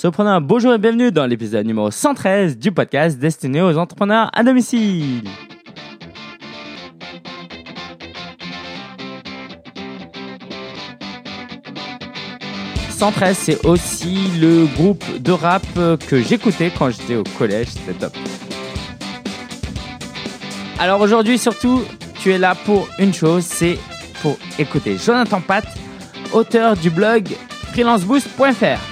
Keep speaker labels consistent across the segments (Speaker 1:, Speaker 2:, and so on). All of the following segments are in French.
Speaker 1: Sopreneur, bonjour et bienvenue dans l'épisode numéro 113 du podcast destiné aux entrepreneurs à domicile. « 113, c'est aussi le groupe de rap que j'écoutais quand j'étais au collège, c'était top. Alors aujourd'hui, surtout, tu es là pour une chose, c'est pour écouter Jonathan Pat, auteur du blog freelanceboost.fr.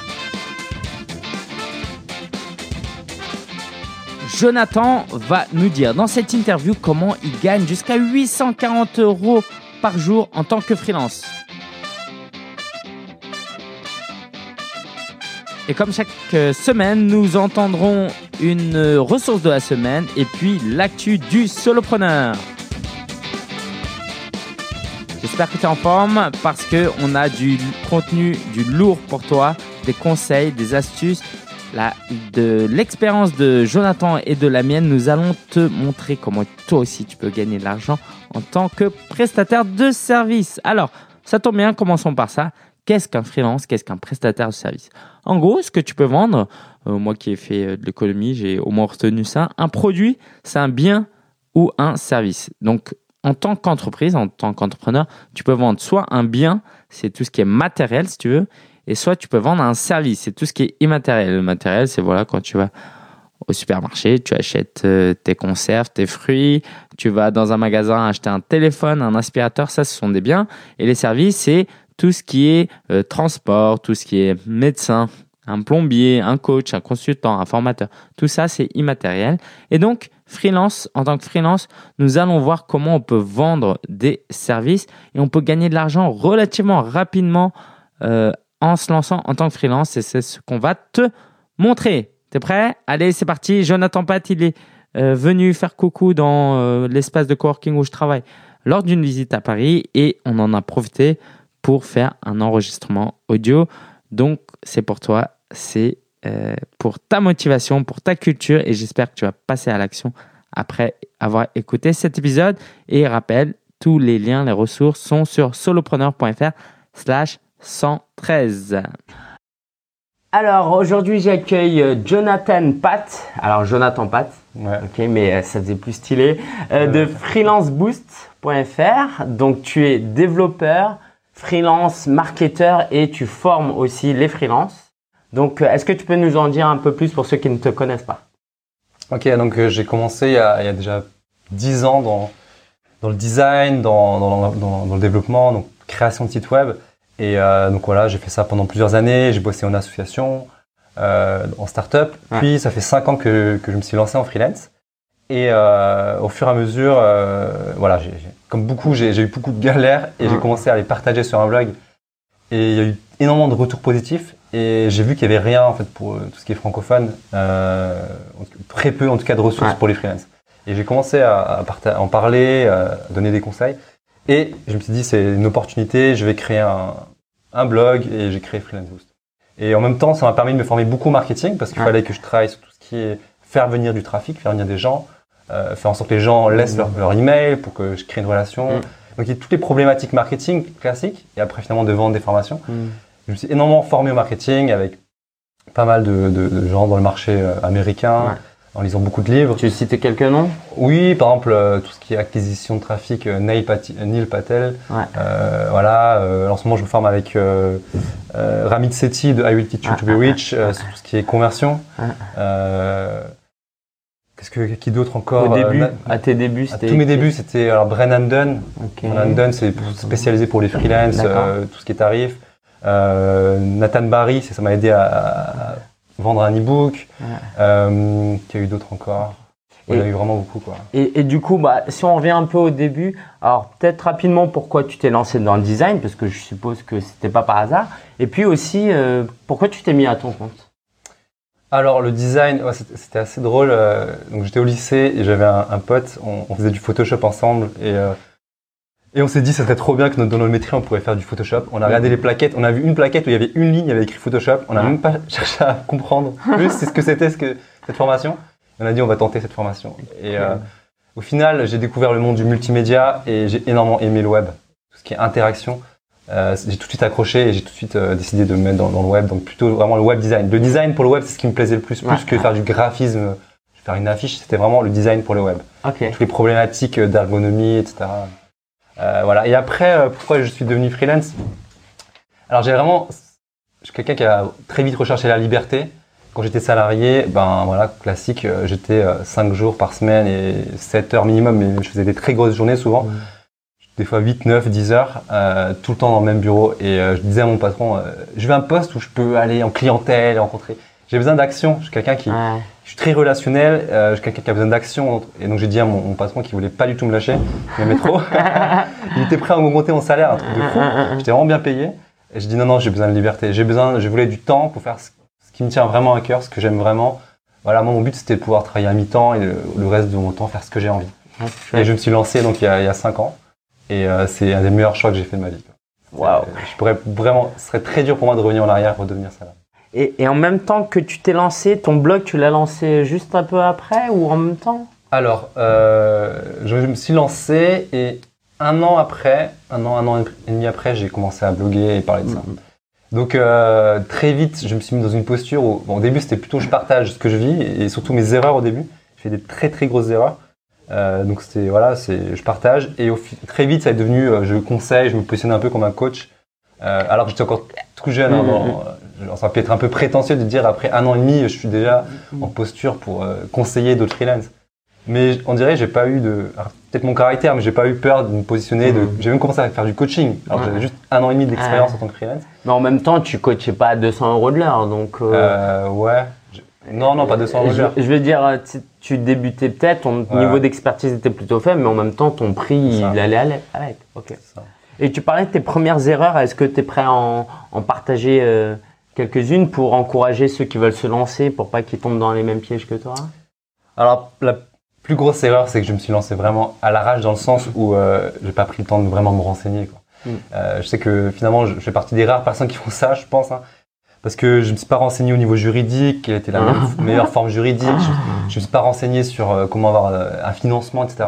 Speaker 1: Jonathan va nous dire dans cette interview comment il gagne jusqu'à 840 euros par jour en tant que freelance. Et comme chaque semaine, nous entendrons une ressource de la semaine et puis l'actu du solopreneur. J'espère que tu es en forme parce qu'on a du contenu, du lourd pour toi, des conseils, des astuces. De l'expérience de Jonathan et de la mienne, nous allons te montrer comment toi aussi tu peux gagner de l'argent en tant que prestataire de service. Alors, ça tombe bien, commençons par ça. Qu'est-ce qu'un freelance? Qu'est-ce qu'un prestataire de service? En gros, ce que tu peux vendre, euh, moi qui ai fait euh, de l'économie, j'ai au moins retenu ça, un produit, c'est un bien ou un service. Donc, en tant qu'entreprise, en tant qu'entrepreneur, tu peux vendre soit un bien, c'est tout ce qui est matériel si tu veux, et soit tu peux vendre un service, c'est tout ce qui est immatériel. Le matériel, c'est voilà quand tu vas au supermarché, tu achètes euh, tes conserves, tes fruits, tu vas dans un magasin acheter un téléphone, un aspirateur, ça ce sont des biens. Et les services, c'est tout ce qui est euh, transport, tout ce qui est médecin, un plombier, un coach, un consultant, un formateur. Tout ça, c'est immatériel. Et donc, freelance, en tant que freelance, nous allons voir comment on peut vendre des services et on peut gagner de l'argent relativement rapidement euh, en se lançant en tant que freelance. Et c'est ce qu'on va te montrer. T'es prêt? Allez, c'est parti. Jonathan Pat, il est euh, venu faire coucou dans l'espace de coworking où je travaille lors d'une visite à Paris et on en a profité pour faire un enregistrement audio. Donc, c'est pour toi, c'est euh, pour ta motivation, pour ta culture et j'espère que tu vas passer à l'action après avoir écouté cet épisode. Et rappelle, tous les liens, les ressources sont sur solopreneur.fr slash 113. Alors aujourd'hui j'accueille euh, Jonathan Pat. Alors Jonathan Pat, ok, mais euh, ça faisait plus stylé, de freelanceboost.fr. Donc tu es développeur, freelance, marketeur et tu formes aussi les freelances. Donc, euh, est-ce que tu peux nous en dire un peu plus pour ceux qui ne te connaissent pas?
Speaker 2: Ok, donc euh, j'ai commencé il y, a, il y, a, déjà 10 ans dans, dans le design, dans, dans, dans, le développement, donc création de site web. Et euh, donc voilà, j'ai fait ça pendant plusieurs années. J'ai bossé en association, euh, en start-up. Puis ça fait 5 ans que, que je me suis lancé en freelance. Et euh, au fur et à mesure, euh, voilà, j'ai comme beaucoup, j'ai eu beaucoup de galères et j'ai commencé à les partager sur un blog. Et il y a eu énormément de retours positifs et j'ai vu qu'il y avait rien en fait pour euh, tout ce qui est francophone, euh, très peu en tout cas de ressources pour les freelances. Et j'ai commencé à, à, en parler, à donner des conseils. Et je me suis dit c'est une opportunité, je vais créer un, un blog et j'ai créé Freelance Boost. Et en même temps, ça m'a permis de me former beaucoup au marketing parce qu'il fallait que je travaille sur tout ce qui est faire venir du trafic, faire venir des gens, euh, faire en sorte que les gens laissent leur, leur, email pour que je crée une relation. Mm. Donc il y a toutes les problématiques marketing classiques et après finalement de vendre des formations. Mm. Je me suis énormément formé au marketing avec pas mal de, de, de gens dans le marché euh, américain. En lisant beaucoup de livres.
Speaker 1: Tu citais quelques noms?
Speaker 2: Oui, par exemple euh, tout ce qui est acquisition de trafic, euh, Neil, Neil, Patel. Ouais. Euh, voilà. en ce moment, je me forme avec Ramit Sethi de I Will Teach You to Be Rich sur tout ce qui est conversion. Qu'est-ce que qui d'autre encore?
Speaker 1: Au début, euh, à tes débuts,
Speaker 2: c'était. tous mes débuts, c'était alors Brennan Dunn. Okay. Brennan Dunn, c'est spécialisé pour les freelance, euh, tout ce qui est tarif. Euh, Nathan Barry, ça m'a aidé à, à, vendre un e-book. Ouais. Euh, qu'il y a eu d'autres encore. Il y en a eu vraiment beaucoup quoi.
Speaker 1: Et, et, du coup, bah, si on revient un peu au début, alors peut-être rapidement pourquoi tu t'es lancé dans le design, parce que je suppose que c'était pas par hasard. Et puis aussi, euh, pourquoi tu t'es mis à ton compte?
Speaker 2: Alors le design, ouais, c'était assez drôle. Euh, donc j'étais au lycée et j'avais un, un, pote, on, on, faisait du Photoshop ensemble et euh, et on s'est dit ça serait trop bien que dans notre métier on pourrait faire du Photoshop. On a regardé les plaquettes, on a vu une plaquette où il y avait une ligne, il y avait écrit Photoshop. On n'a même pas cherché à comprendre plus ce que c'était ce que cette formation. On a dit on va tenter cette formation. Et euh, au final j'ai découvert le monde du multimédia et j'ai énormément aimé le web, tout ce qui est interaction. euh, j'ai tout de suite accroché et j'ai tout de suite euh, décidé de me mettre dans, dans, le web. Donc plutôt vraiment le web design. Le design pour le web, c'est ce qui me plaisait le plus, plus que faire du graphisme, faire une affiche. C'était vraiment le design pour le web. Toutes les problématiques d'ergonomie, etc. Euh, voilà. Et après, euh, pourquoi je suis devenu freelance? Alors j'ai vraiment, je suis quelqu'un qui a très vite recherché la liberté. Quand j'étais salarié, ben voilà, classique, euh, j'étais 5 jours par semaine et 7 heures minimum, mais je faisais des très grosses journées souvent.
Speaker 1: Mm.
Speaker 2: Des fois 8, 9, 10 heures, euh, tout le temps dans le même bureau. Et euh, je disais à mon patron, euh, je veux un poste où je peux aller en clientèle, rencontrer. J'ai besoin d'action. Je suis quelqu'un qui,
Speaker 1: Ouais.
Speaker 2: Je suis très relationnel. euh, je suis quelqu'un qui a besoin d'action. Et donc j'ai dit à mon, mon patron qui voulait pas du tout me lâcher, il m'aimait trop. il était prêt à m'augmenter mon salaire, un truc de fou. J'étais vraiment bien payé. Et je dis non non, j'ai besoin de liberté. J'ai besoin, je voulais du temps pour faire ce, ce qui me tient vraiment à cœur, ce que j'aime vraiment. Voilà, moi mon but c'était de pouvoir travailler à mi-temps et le, le reste de mon temps faire ce que j'ai envie. Et je me suis lancé donc il y a, il y a cinq ans. Et euh, c'est un des meilleurs choix que j'ai fait de ma vie.
Speaker 1: Waouh.
Speaker 2: Euh, Je pourrais vraiment, ce serait très dur pour moi de revenir en arrière et redevenir salarié.
Speaker 1: Et, et en même temps que tu t'es lancé, ton blog, tu l'as lancé juste un peu après ou en même temps?
Speaker 2: Alors, euh, je me suis lancé et un an après, un an, un an et demi après, j'ai commencé à bloguer et parler de ça.
Speaker 1: Mhm.
Speaker 2: Donc euh, très vite, je me suis mis dans une posture où, bon, au début, c'était plutôt je partage ce que je vis et surtout mes erreurs au début. J'ai fait des très très grosses erreurs. Euh, donc c'était voilà, c'est je partage et au, très vite, ça est devenu euh, je conseille, je me positionnais un peu comme un coach. Alors que j'étais encore tout jeune, hein,
Speaker 1: Mhm.
Speaker 2: dans- ça peut être un peu prétentieux de dire après un an et demi, je suis déjà en posture pour euh, conseiller d'autres freelance. Mais on dirait j'ai pas eu de alors, peut-être mon caractère, mais j'ai pas eu peur de me positionner. De,
Speaker 1: Mhm.
Speaker 2: j'ai même commencé à faire du coaching. Alors
Speaker 1: Ouais.
Speaker 2: j'avais juste un an et demi d'expérience
Speaker 1: Ouais.
Speaker 2: en tant que freelance.
Speaker 1: Mais en même temps, tu coachais pas à 200 euros de l'heure, donc. euh,
Speaker 2: Euh, ouais. Non, non, pas 200 euros. de l'heure.
Speaker 1: je veux dire, euh, tu, tu débutais peut-être, ton
Speaker 2: Ouais.
Speaker 1: niveau d'expertise était plutôt faible, mais en même temps, ton prix,
Speaker 2: ça.
Speaker 1: il allait avec. avec. Ok.
Speaker 2: Ça.
Speaker 1: Et tu parlais de tes premières erreurs. Est-ce que tu es prêt à en, en partager euh, quelques-unes pour encourager ceux qui veulent se lancer, pour pas qu'ils tombent dans les mêmes pièges que toi?
Speaker 2: Alors, la plus grosse erreur, c'est que je me suis lancé vraiment à l'arrache dans le sens où euh, j'ai pas pris le temps de vraiment me renseigner. Quoi.
Speaker 1: Mm.
Speaker 2: Euh, je sais que finalement, je, je fais partie des rares personnes qui font ça, je pense. hein, parce que je me suis pas renseigné au niveau juridique, quelle était la
Speaker 1: Ah.
Speaker 2: me- meilleure forme juridique. Je, je me suis pas renseigné sur euh, comment avoir euh, un financement, etc.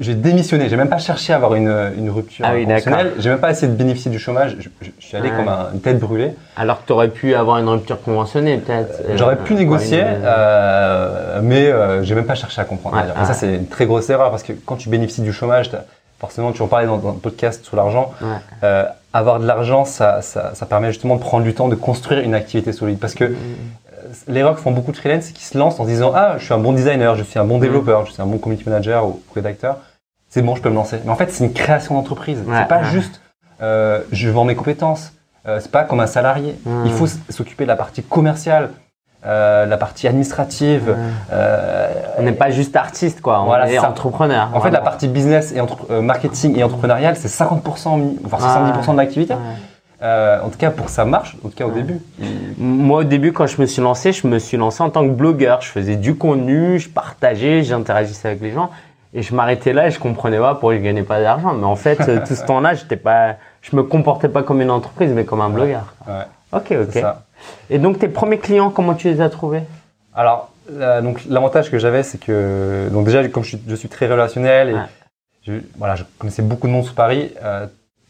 Speaker 2: J'ai démissionné. J'ai même pas cherché à avoir une, une rupture
Speaker 1: Ah oui,
Speaker 2: conventionnelle. J'ai même pas essayé de bénéficier du chômage. Je, je- je suis allé comme un- une tête brûlée.
Speaker 1: Alors que tu aurais pu avoir une rupture conventionnelle, peut-être. euh,
Speaker 2: J'aurais pu négocier,
Speaker 1: une-
Speaker 2: euh, mais j'ai même pas cherché à comprendre. Et ça, c'est une très grosse erreur parce que quand tu bénéficies du chômage, forcément, tu en parlais dans, dans le podcast sur l'argent.
Speaker 1: Ouais.
Speaker 2: euh, avoir de l'argent, ça, ça, ça permet justement de prendre du temps de construire une activité solide. Parce que
Speaker 1: Mm.
Speaker 2: euh, l'erreur que font beaucoup de freelance, c'est qu'ils se lancent en se disant Ah, je suis un bon designer, je suis un
Speaker 1: Mm.
Speaker 2: bon développeur, je suis un bon community manager ou rédacteur. C'est bon, je peux me lancer. Mais en fait, c'est une création d'entreprise.
Speaker 1: Ouais,
Speaker 2: c'est pas
Speaker 1: ouais.
Speaker 2: juste euh, je vends mes compétences. Euh, c'est pas comme un salarié.
Speaker 1: Mm.
Speaker 2: Il faut s'occuper de la partie commerciale, euh, la partie administrative. Euh,
Speaker 1: On n'est pas juste artiste, quoi. On
Speaker 2: Voilà,
Speaker 1: est entrepreneur.
Speaker 2: en fait, la partie business et entre- euh, marketing et entrepreneurial, c'est 50%, mi- voire 70% de l'activité.
Speaker 1: Ouais.
Speaker 2: En tout cas, pour que ça marche, en tout cas au début.
Speaker 1: Moi, au début, quand je me suis lancé, je me suis lancé en tant que blogueur. Je faisais du contenu, je partageais, j'interagissais avec les gens. Et je m'arrêtais là et je comprenais pas pourquoi je gagnais pas d'argent. Mais en fait, tout ce temps-là, j'étais pas, je me comportais pas comme une entreprise, mais comme un blogueur. Ok, ok. Et donc, tes premiers clients, comment tu les as trouvés?
Speaker 2: Alors, donc l'avantage que j'avais, c'est que donc déjà, comme je suis, je suis très relationnel et
Speaker 1: Ouais.
Speaker 2: je, voilà, je connaissais beaucoup de monde sous Paris. Euh,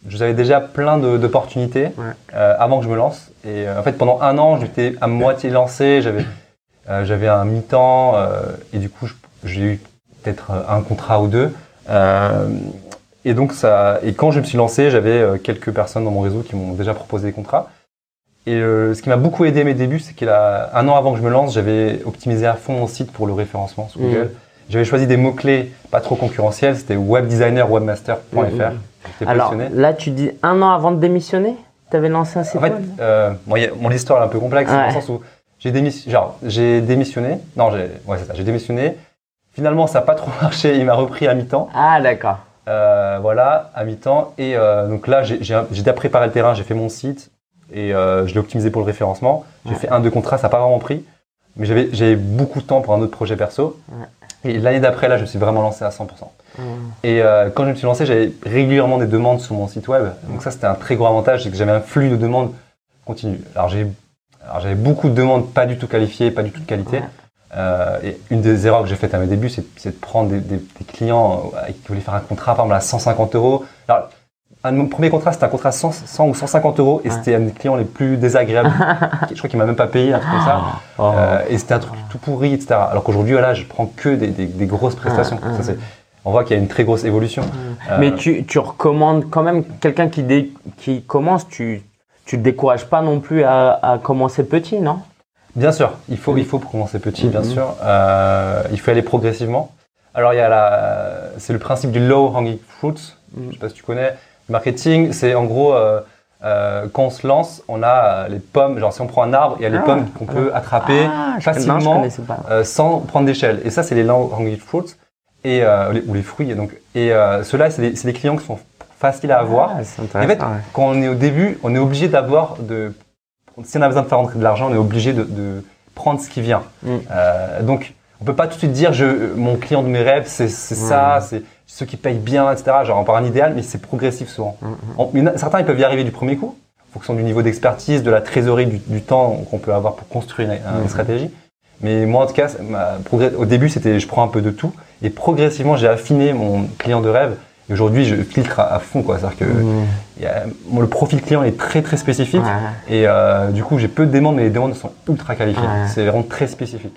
Speaker 2: j'avais déjà plein d'opportunités
Speaker 1: Ouais.
Speaker 2: euh, avant que je me lance. Et euh, en fait, pendant un an, j'étais à moitié lancé. J'avais euh, j'avais un mi-temps et du coup, j'ai eu peut-être un contrat ou deux. Et donc ça, et quand je me suis lancé, j'avais quelques personnes dans mon réseau qui m'ont déjà proposé des contrats. Et euh, ce qui m'a beaucoup aidé à mes débuts, c'est qu'un an avant que je me lance, j'avais optimisé à fond mon site pour le référencement sur
Speaker 1: Mhm.
Speaker 2: Google. J'avais choisi des mots-clés pas trop concurrentiels, c'était webdesigner, webmaster.fr.
Speaker 1: Mhm.
Speaker 2: J'étais
Speaker 1: Alors, là, tu dis un an avant de démissionner? Tu avais lancé un site
Speaker 2: En fait, euh, bon, a- mon histoire est un peu complexe, dans le sens où j'ai démissionné, genre, j'ai démissionné. Non, j'ai, ouais, c'est ça, j'ai démissionné. Finalement, ça n'a pas trop marché, il m'a repris à mi-temps.
Speaker 1: Ah, d'accord.
Speaker 2: Euh, voilà, à mi-temps. Et euh, donc là, j'ai, j'ai, j'ai déjà préparé le terrain, j'ai fait mon site et euh, je l'ai optimisé pour le référencement. J'ai
Speaker 1: Ouais.
Speaker 2: fait un, deux contrats, ça n'a pas vraiment pris. Mais j'avais, j'avais beaucoup de temps pour un autre projet perso. Et l'année d'après, là, je me suis vraiment lancé à 100%.
Speaker 1: Hum.
Speaker 2: Et euh, quand je me suis lancé, j'avais régulièrement des demandes sur mon site web. Donc ça, c'était un très gros avantage, c'est que j'avais un flux de demandes continu. Alors j'ai, alors j'avais beaucoup de demandes pas du tout qualifiées, pas du tout de qualité.
Speaker 1: Ouais.
Speaker 2: Euh, et une des erreurs que j'ai faites à mes débuts, c'est, c'est de prendre des, des- des clients qui voulaient faire un contrat, par exemple à 150 euros. Alors, un, mon premier contrat, c'était un contrat 100, 100 ou 150 euros et c'était un des clients les plus désagréables. je crois qu'il m'a même pas payé, un truc comme ça.
Speaker 1: Oh.
Speaker 2: Euh, et c'était un truc tout pourri, etc. Alors qu'aujourd'hui, voilà, je prends que des, des, des grosses prestations. Ça, c'est- on voit qu'il y a une très grosse évolution. Euh,
Speaker 3: Mais tu, tu recommandes quand même quelqu'un qui, dé- qui commence, tu tu te décourages pas non plus à, à commencer petit, non?
Speaker 2: Bien sûr, il faut, il faut commencer petit, bien
Speaker 3: Mhm.
Speaker 2: sûr. Euh, il faut aller progressivement. Alors, il y a la, c'est le principe du low hanging fruits.
Speaker 3: Mhm.
Speaker 2: Je sais pas si tu connais. Le marketing, c'est en gros, euh, euh, quand on se lance, on a euh, les pommes. Genre, si on prend un arbre, il y a les
Speaker 3: Ah,
Speaker 2: pommes qu'on peut attraper
Speaker 3: Ah, non, je
Speaker 2: facilement euh, sans prendre d'échelle. Et ça, c'est les low hanging fruits et euh, les- ou les fruits. Donc, et ceux-là, c'est c'est les clients qui sont faciles à avoir.
Speaker 3: Ah, c'est
Speaker 2: En fait,
Speaker 3: ouais.
Speaker 2: quand on est au début, on est obligé d'avoir de. Si on a besoin de faire rentrer de l'argent, on est obligé de, de prendre ce qui vient.
Speaker 3: Mm.
Speaker 2: Donc, on peut pas tout de suite dire, je, mon client de mes rêves, c'est c'est ça, c'est ceux qui payent bien, etc. Genre, on part un idéal, mais c'est progressif souvent.
Speaker 3: Mm,
Speaker 2: en a- certains, ils peuvent y arriver du premier coup, en fonction du niveau d'expertise, de la trésorerie, du, du temps qu'on peut avoir pour construire une, une
Speaker 3: Mhm.
Speaker 2: stratégie. Mais moi, en tout cas, ma au début, c'était, je prends un peu de tout, et progressivement, j'ai affiné mon client de rêve. Et aujourd'hui, je filtre à, à fond, quoi. C'est-à-dire que il y a- bon, le profil client est très très spécifique
Speaker 3: Ouais.
Speaker 2: et euh, du coup j'ai peu de demandes mais les demandes sont ultra qualifiées.
Speaker 3: Ouais.
Speaker 2: C'est vraiment très spécifique.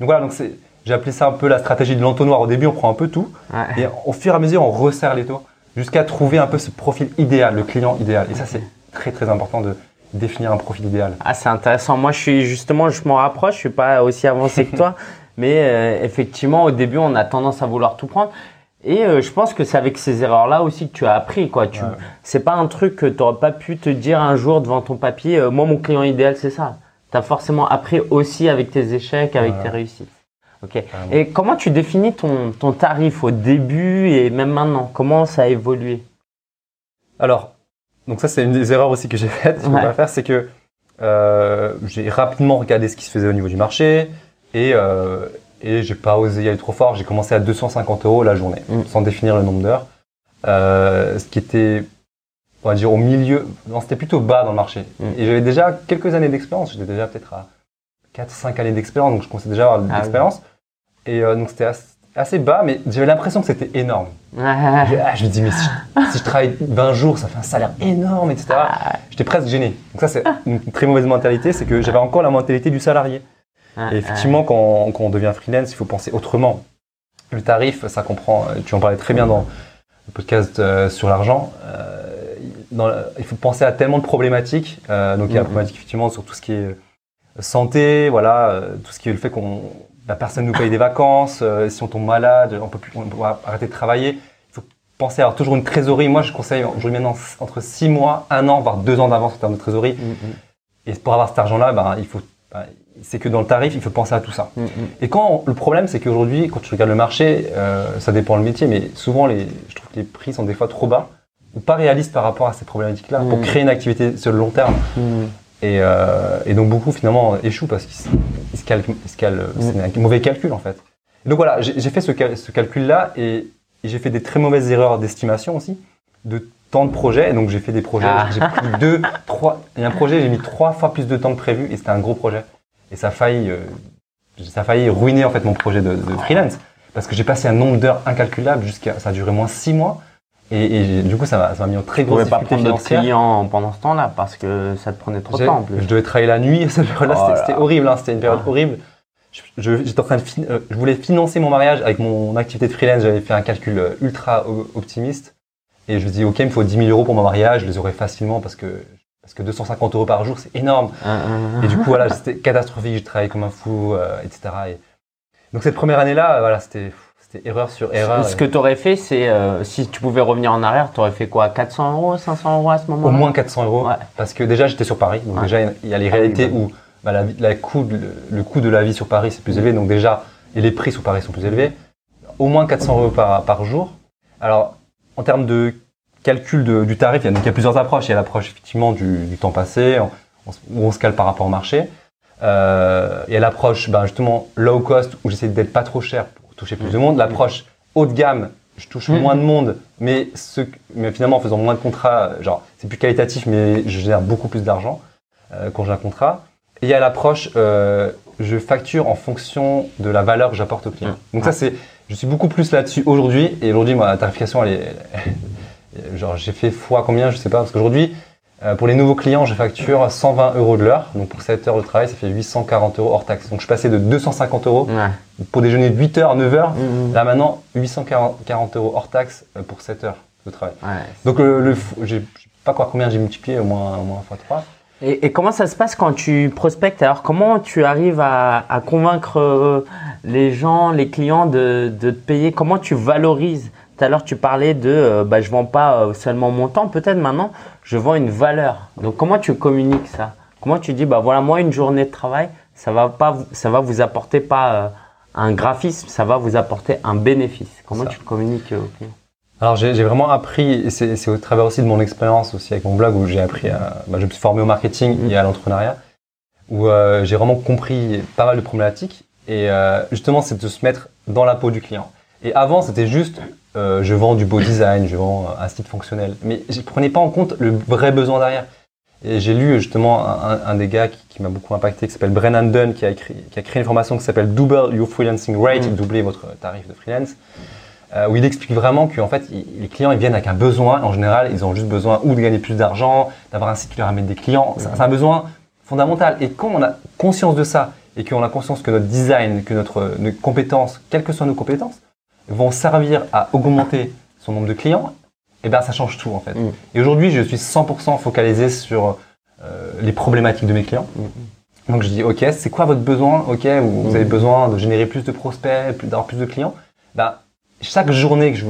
Speaker 2: Donc voilà, donc c'est j'ai appelé ça un peu la stratégie de l'entonnoir. Au début on prend un peu tout
Speaker 3: Ouais.
Speaker 2: et au fur et à mesure on resserre les taux jusqu'à trouver un peu ce profil idéal, le client idéal. Et ça c'est très très important de définir un profil idéal.
Speaker 3: Ah, c'est intéressant. Moi, je suis justement, je m'en rapproche. Je suis pas aussi avancé que toi, mais euh, effectivement, au début, on a tendance à vouloir tout prendre. Et euh, je pense que c'est avec ces erreurs-là aussi que tu as appris, quoi. Tu,
Speaker 2: Ouais.
Speaker 3: c'est pas un truc que tu n'aurais pas pu te dire un jour devant ton papier. euh, moi, mon client idéal, c'est ça. Tu as forcément appris aussi avec tes échecs, avec tes réussites. Ok.
Speaker 2: Carrément.
Speaker 3: Et comment tu définis ton, ton tarif au début et même maintenant? Comment ça a évolué?
Speaker 2: Alors, donc ça c'est une des erreurs aussi que j'ai faites, faut
Speaker 3: Ouais.
Speaker 2: pas faire, c'est que euh, j'ai rapidement regardé ce qui se faisait au niveau du marché et euh, et j'ai pas osé y aller trop fort. J'ai commencé à 250 euros la journée,
Speaker 3: Mm.
Speaker 2: sans définir le nombre d'heures, euh, ce qui était on va dire au milieu, non c'était plutôt bas dans le marché.
Speaker 3: Mm.
Speaker 2: Et j'avais déjà quelques années d'expérience, j'étais déjà peut-être à 4-5 années d'expérience, donc je commençais déjà à avoir de
Speaker 3: Ah oui.
Speaker 2: l'expérience. Et euh, donc c'était assez, assez bas, mais j'avais l'impression que c'était énorme. Je, ah, je me dis, mais si je, si je travaille 20 jours, ça fait un salaire énorme, etc. J'étais presque gêné. Donc ça, c'est une très mauvaise mentalité, c'est que j'avais encore la mentalité du salarié.
Speaker 3: Ah,
Speaker 2: Et effectivement, quand, quand on devient freelance, il faut penser autrement. Le tarif, ça comprend, euh, tu en parlais très bien dans le podcast euh, sur l'argent, euh, il faut penser à tellement de problématiques. Euh, donc il y a la
Speaker 3: Mhm.
Speaker 2: problématique effectivement sur tout ce qui est santé, voilà, euh, tout ce qui est le fait qu'on la personne nous paye des vacances, euh, si on tombe malade, on peut plus, on peut arrêter de travailler. Il faut penser à avoir toujours une trésorerie. Moi, je conseille aujourd'hui maintenant entre 6 mois, 1 an, voire 2 ans d'avance en termes de trésorerie.
Speaker 3: Mm, mm,
Speaker 2: Et pour avoir cet argent-là, ben, il faut, ben, c'est que dans le tarif, il faut penser à tout ça.
Speaker 3: mm.
Speaker 2: Et quand le problème, c'est qu'aujourd'hui, quand tu regardes le marché, euh, ça dépend le métier, mais souvent, les, je trouve que les prix sont des fois trop bas ou pas réalistes par rapport à ces problématiques-là pour créer une activité sur le long terme.
Speaker 3: Mm.
Speaker 2: Et, euh, et donc beaucoup finalement échouent parce qu'ils se, calent- c'est un mauvais calcul en fait. Et donc voilà, j'ai fait ce, cal- ce calcul-là et, et j'ai fait des très mauvaises erreurs d'estimation aussi, de temps de projet. Et donc j'ai fait des projets,
Speaker 3: Ah.
Speaker 2: j'ai pris deux, trois. Il y a un projet, j'ai mis trois fois plus de temps que prévu et c'était un gros projet. Et ça a failli, euh, ça a failli ruiner en fait mon projet de, de freelance parce que j'ai passé un nombre d'heures incalculable jusqu'à, ça a duré moins six mois. Et, du coup, ça m'a ça m'a mis en très
Speaker 3: pouvais
Speaker 2: grosse
Speaker 3: pas
Speaker 2: difficulté
Speaker 3: prendre d'autres clients pendant ce temps-là parce que ça te prenait trop de temps en plus.
Speaker 2: Je devais travailler la nuit, cette période-là,
Speaker 3: Oh
Speaker 2: c'était- horrible, hein, c'était une période
Speaker 3: Ah.
Speaker 2: horrible. Je- je- J'étais en train de fin- euh, je voulais financer mon mariage avec mon activité de freelance, j'avais fait un calcul euh, ultra optimiste. Et je me dis, ok, il me faut 10 000 euros pour mon mariage, je les aurai facilement parce que, parce que 250 euros par jour, c'est énorme.
Speaker 3: Hein, hein,
Speaker 2: Et du coup, voilà, c'était catastrophique, j'ai travaillé comme un fou, euh, etc. Et donc cette première année-là, euh, voilà, c'était c'était erreur sur erreur.
Speaker 3: Ce que tu aurais fait, c'est euh, si tu pouvais revenir en arrière, tu aurais fait quoi 400 euros, 500 euros à ce moment-là?
Speaker 2: Au moins 400 euros.
Speaker 3: Ouais.
Speaker 2: Parce que déjà, j'étais sur Paris. Donc
Speaker 3: Ouais.
Speaker 2: déjà, il y a les
Speaker 3: Ah oui,
Speaker 2: réalités
Speaker 3: bah.
Speaker 2: où bah, la, vie- la coût de- le, coût de la vie sur Paris, c'est plus élevé. Donc déjà, et les prix sur Paris sont plus élevés. Au moins 400 euros par, par jour. Alors, en termes de calcul de- du tarif, il y, a, donc, il y a plusieurs approches. Il y a l'approche effectivement du, du temps passé, on- on se- où on se cale par rapport au marché. Euh, il y a l'approche ben, justement low cost, où j'essaie d'être pas trop cher toucher plus de monde. L'approche haut de gamme, je touche
Speaker 3: Mhm.
Speaker 2: moins de monde, mais, ce, mais finalement en faisant moins de contrats, genre c'est plus qualitatif, mais je génère beaucoup plus d'argent euh, quand j'ai un contrat. Et il y a l'approche, euh, je facture en fonction de la valeur que j'apporte au client.
Speaker 3: Mhm.
Speaker 2: Donc ça c'est, je suis beaucoup plus là-dessus aujourd'hui. Et aujourd'hui, moi, la tarification, elle est, Genre, j'ai fait fois combien, je sais pas, parce qu'aujourd'hui, euh, pour les nouveaux clients, je facture 120 euros de l'heure. Donc, pour 7 heures de travail, ça fait 840 euros hors taxe. Donc, je passé de 250 euros
Speaker 1: Ouais.
Speaker 2: pour déjeuner de 8 heures, 9 heures.
Speaker 1: Mhm.
Speaker 2: Là, maintenant, 840 40 euros hors taxe euh, pour 7 heures de travail.
Speaker 1: Ouais.
Speaker 2: Donc, le, le j'ai, sais pas quoi, combien j'ai multiplié, au moins, au moins fois 3.
Speaker 1: Et, et comment ça se passe quand tu prospectes? Alors, comment tu arrives à, à convaincre euh, les gens, les clients de, de te payer? Comment tu valorises Tout à l'heure, tu parlais de euh, bah, je vends pas euh, seulement mon temps, peut-être maintenant, je vends une valeur. Donc, comment tu communiques ça? Comment tu dis bah voilà, moi, une journée de travail, ça va, pas, vous- ça va vous apporter pas euh, un graphisme, ça va vous apporter un bénéfice? Comment
Speaker 2: Ça.
Speaker 1: tu le communiques aux clients
Speaker 2: Alors j'ai vraiment appris, et c'est au travers aussi de mon expérience aussi avec mon blog où j'ai appris, à, bah, je me suis formé au marketing
Speaker 1: Mhm.
Speaker 2: et à l'entrepreneuriat, où j'ai vraiment compris pas mal de problématiques. Et justement, c'est de se mettre dans la peau du client. Et avant, c'était juste, euh, je vends du beau design, je vends euh, un site fonctionnel, mais je prenais pas en compte le vrai besoin derrière. Et j'ai lu justement un, un- des gars qui, qui m'a beaucoup impacté, qui s'appelle Brennan Dunn, qui a, écrit, qui a créé une formation qui s'appelle Double Your Freelancing Rate,
Speaker 1: Mhm.
Speaker 2: doubler votre tarif de freelance euh, où il explique vraiment que en fait, il- les clients ils viennent avec un besoin. En général, ils ont juste besoin ou de gagner plus d'argent, d'avoir un site qui leur amène des clients. C'est c'est un besoin fondamental. Et quand on a conscience de ça et qu'on a conscience que notre design, que notre, nos compétences, quelles que soient nos compétences, vont servir à augmenter son nombre de clients, eh ben ça change tout en fait.
Speaker 1: Mm.
Speaker 2: Et aujourd'hui, je suis 100% focalisé sur euh, les problématiques de mes clients. Donc je dis, ok, c'est quoi votre besoin? Ok, vous, vous avez
Speaker 1: Mm.
Speaker 2: besoin de générer plus de prospects, plus- d'avoir plus de clients? Bah, chaque journée que je,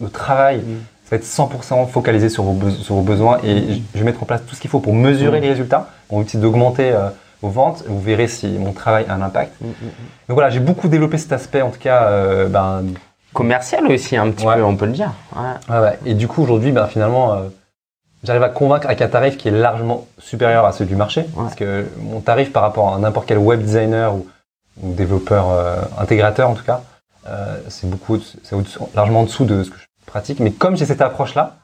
Speaker 2: je travaille,
Speaker 1: Mm.
Speaker 2: ça va être 100% focalisé sur vos, beso- sur vos besoins et je je vais mettre en place tout ce qu'il faut pour mesurer
Speaker 1: Mm.
Speaker 2: les résultats, pour essayer d'augmenter euh, vos ventes. Vous verrez si mon travail a un impact.
Speaker 1: Mm,
Speaker 2: Donc voilà, j'ai beaucoup développé cet aspect, en tout cas, euh, ben,
Speaker 1: Commercial aussi, un petit
Speaker 2: Ouais.
Speaker 1: peu, on peut le dire. Ouais.
Speaker 2: Ouais, ouais. Et du coup, aujourd'hui, ben, finalement, euh, j'arrive à convaincre avec un tarif qui est largement supérieur à celui du marché. Parce que mon tarif par rapport à n'importe quel web designer ou, ou développeur euh, intégrateur, en tout cas, euh, c'est beaucoup, c'est largement en dessous de ce que je pratique. Mais comme j'ai cette approche-là,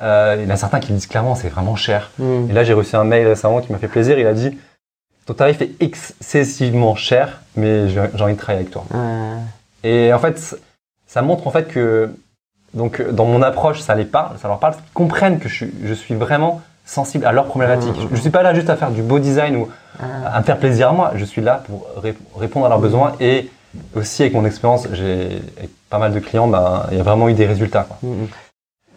Speaker 2: il y en a certains qui me disent clairement c'est vraiment cher.
Speaker 1: Mm.
Speaker 2: Et là, j'ai reçu un mail récemment qui m'a fait plaisir. Il a dit ton tarif est excessivement cher, mais j'ai envie de travailler avec toi. Et en fait, ça montre en fait que donc dans mon approche, ça les parle, ça leur parle, qu'ils comprennent que je suis, je suis vraiment sensible à leurs problématiques.
Speaker 1: Mhm.
Speaker 2: Je, je suis pas là juste à faire du beau design ou à me faire plaisir à moi. Je suis là pour ré- répondre à leurs besoins et aussi avec mon expérience, j'ai pas mal de clients, ben il y a vraiment eu des résultats. Quoi.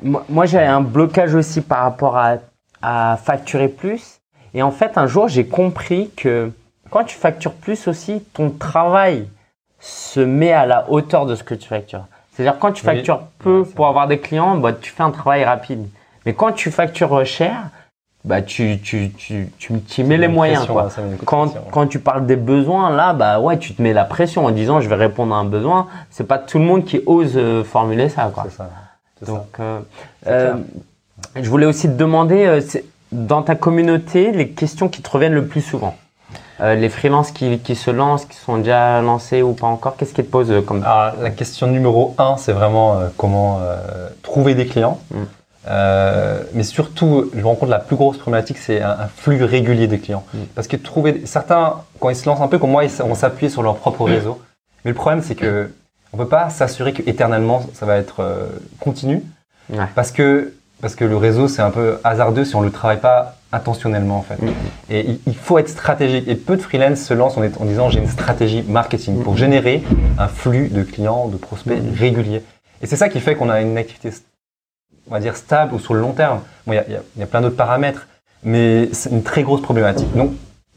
Speaker 1: Moi, moi, j'avais un blocage aussi par rapport à, à facturer plus. Et en fait, un jour, j'ai compris que quand tu factures plus aussi, ton travail se met à la hauteur de ce que tu factures. C'est-à-dire quand tu
Speaker 2: Oui.
Speaker 1: factures peu pour avoir des clients, bah, tu fais un travail rapide. Mais quand tu factures cher, bah, tu, tu, tu, tu, tu mets les moyens.
Speaker 2: pression,
Speaker 1: Quoi. Quand,
Speaker 2: pression.
Speaker 1: quand tu parles des besoins, là, bah ouais, tu te mets la pression en disant je vais répondre à un besoin. C'est pas tout le monde qui ose euh, formuler ça, quoi.
Speaker 2: Ça.
Speaker 1: Donc, euh, euh, je voulais aussi te demander, euh, dans ta communauté, les questions qui te reviennent le plus souvent. Euh, les freelances qui, qui se lancent, qui sont déjà lancés ou pas encore, qu'est-ce qu'ils te posent euh, comme
Speaker 2: Alors, la question numéro un, c'est vraiment euh, comment trouver des clients.
Speaker 1: Mm.
Speaker 2: Mais surtout, je me rends compte la plus grosse problématique, c'est un, un flux régulier des clients.
Speaker 1: Mm.
Speaker 2: Parce que trouver certains, quand ils se lancent un peu comme moi, ils vont s'appuyer sur leur propre réseau. Mais le problème, c'est que on peut pas s'assurer que éternellement ça va être continu,
Speaker 1: Ouais.
Speaker 2: parce que parce que le réseau c'est un peu hasardeux si on le travaille pas intentionnellement en fait.
Speaker 1: Mm.
Speaker 2: Et il, il faut être stratégique. Et peu de freelance se lancent en, disant j'ai une stratégie marketing pour
Speaker 1: Mm.
Speaker 2: générer un flux de clients, de prospects
Speaker 1: Mm.
Speaker 2: réguliers. Et c'est ça qui fait qu'on a une activité, on va dire, stable ou sur le long terme. Bon, il y y a- il y a plein d'autres paramètres, mais c'est une très grosse problématique. Donc,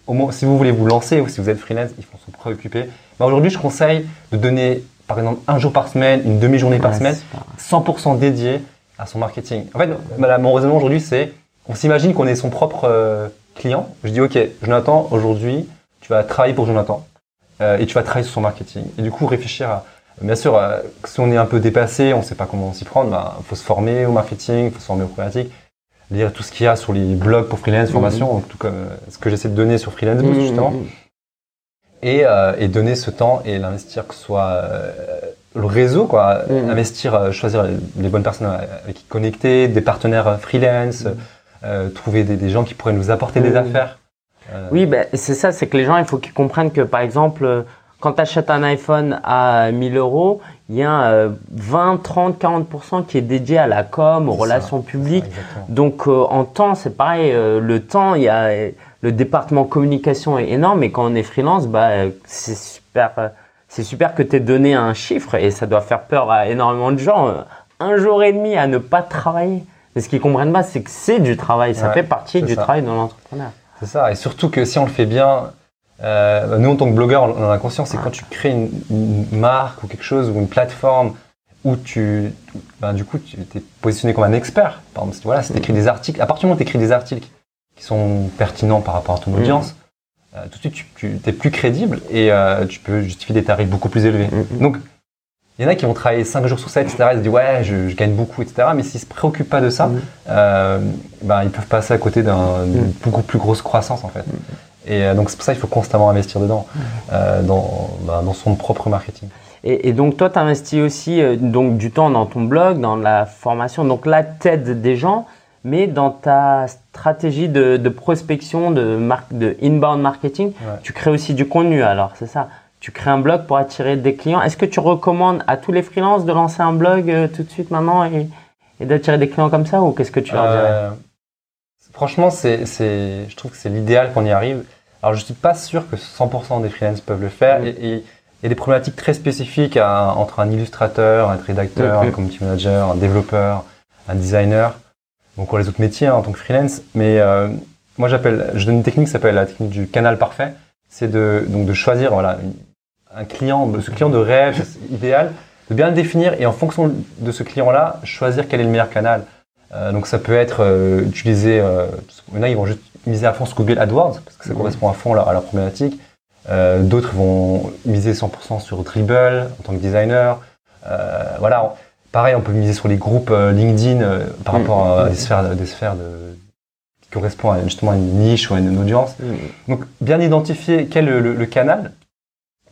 Speaker 2: au moins, si vous voulez vous lancer ou si vous êtes freelance, il faut s'en préoccuper. Mais aujourd'hui, je conseille de donner, par exemple, un jour par semaine, une demi-journée par
Speaker 1: Ouais,
Speaker 2: semaine,
Speaker 1: c'est pas-
Speaker 2: 100% dédié à son marketing. En fait, mon raisonnement aujourd'hui, c'est, on s'imagine qu'on est son propre euh, client. Je dis, OK, Jonathan, aujourd'hui, tu vas travailler pour Jonathan euh, et tu vas travailler sur son marketing. Et du coup, réfléchir à, bien sûr, euh, si on est un peu dépassé, on ne sait pas comment s'y prendre, bah, faut se former au marketing, faut se former aux problématiques, lire tout ce qu'il y a sur les blogs pour freelance,
Speaker 1: Mhm.
Speaker 2: formation, tout comme euh, ce que j'essaie de donner sur Freelance Boost,
Speaker 1: Mhm,
Speaker 2: justement
Speaker 1: mhm.
Speaker 2: et, euh, et donner ce temps et l'investir que ce soit euh, le réseau quoi
Speaker 1: Mhm.
Speaker 2: investir euh, choisir les, bonnes personnes avec qui connecter des partenaires freelance
Speaker 1: Mhm.
Speaker 2: Euh, trouver des, des gens qui pourraient nous apporter des affaires Euh,
Speaker 1: Oui, ben, c'est ça, c'est que les gens, il faut qu'ils comprennent que, par exemple, euh, quand tu achètes un iPhone à 1000 euros, il y a euh, 20, 30, 40% qui est dédié à la com, aux
Speaker 2: ça,
Speaker 1: relations publiques.
Speaker 2: ça.
Speaker 1: Donc euh, en temps, c'est pareil. euh, le temps, il y a le département communication est énorme, et quand on est freelance, bah c'est super. c'est super que tu aies donné un chiffre et ça doit faire peur à énormément de gens. un jour et demi à ne pas travailler. Mais ce qu'ils comprennent pas, c'est que c'est du travail. Ça
Speaker 2: Ouais,
Speaker 1: fait partie du
Speaker 2: ça.
Speaker 1: travail de l'entrepreneur.
Speaker 2: C'est ça, et surtout que si on le fait bien, euh, nous en tant que blogueur, on en a conscience, c'est
Speaker 1: Ouais.
Speaker 2: quand tu crées une, une marque ou quelque chose ou une plateforme où tu, ben, du coup, tu t'es positionné comme un expert. Par exemple, voilà, si t'écris des articles, à partir du moment où t'écris des articles qui sont pertinents par rapport à ton
Speaker 1: Mhm.
Speaker 2: audience, euh, tout de suite, tu, tu es plus crédible et euh, tu peux justifier des tarifs beaucoup plus élevés.
Speaker 1: Mhm.
Speaker 2: Donc, il y en a qui vont travailler 5 jours sur 7, etc. Ils se disent ouais, je, je gagne beaucoup, etc. Mais s'ils se préoccupent pas de ça,
Speaker 1: Mhm.
Speaker 2: euh, ben, ils peuvent passer à côté d'un- d'une
Speaker 1: Mhm.
Speaker 2: beaucoup plus grosse croissance en fait. Et euh, donc c'est pour ça qu'il faut constamment investir dedans, euh, dans, ben, dans son propre marketing.
Speaker 1: Et, et donc toi, tu investis aussi donc du temps dans ton blog, dans la formation. Donc là, t'aides des gens, mais dans ta stratégie de, de prospection, de, mar- de inbound marketing,
Speaker 2: Ouais.
Speaker 1: tu crées aussi du contenu. Alors c'est ça? Tu crées un blog pour attirer des clients. Est-ce que tu recommandes à tous les freelances de lancer un blog euh, tout de suite maintenant et, et d'attirer des clients comme ça ou qu'est-ce que tu leur dirais
Speaker 2: Euh, franchement, c'est, c'est, je trouve que c'est l'idéal qu'on y arrive. Alors, je suis pas sûr que 100% des freelances peuvent le faire.
Speaker 1: Mhm.
Speaker 2: Et, il y a des problématiques très spécifiques à- entre un illustrateur, un rédacteur,
Speaker 1: Mhm.
Speaker 2: un community manager, un développeur, un designer, donc les autres métiers hein, en tant que freelance. Mais euh, moi, j'appelle, je donne une technique qui s'appelle la technique du canal parfait. C'est de, donc de choisir voilà, une- un client, ce client de rêve idéal, de bien le définir et en fonction de ce client-là, choisir quel est le meilleur canal. Euh, donc ça peut être euh, utiliser, euh, il y en a ils vont juste miser à fond sur Google AdWords parce que ça correspond à fond à leur problématique. Euh, D'autres vont miser 100% sur Dribble en tant que designer. Euh, voilà, pareil, on peut miser sur les groupes euh, LinkedIn euh, par rapport à des sphères, des sphères de, qui correspondent à justement à une niche ou à une audience. Donc bien identifier quel est le, le- le canal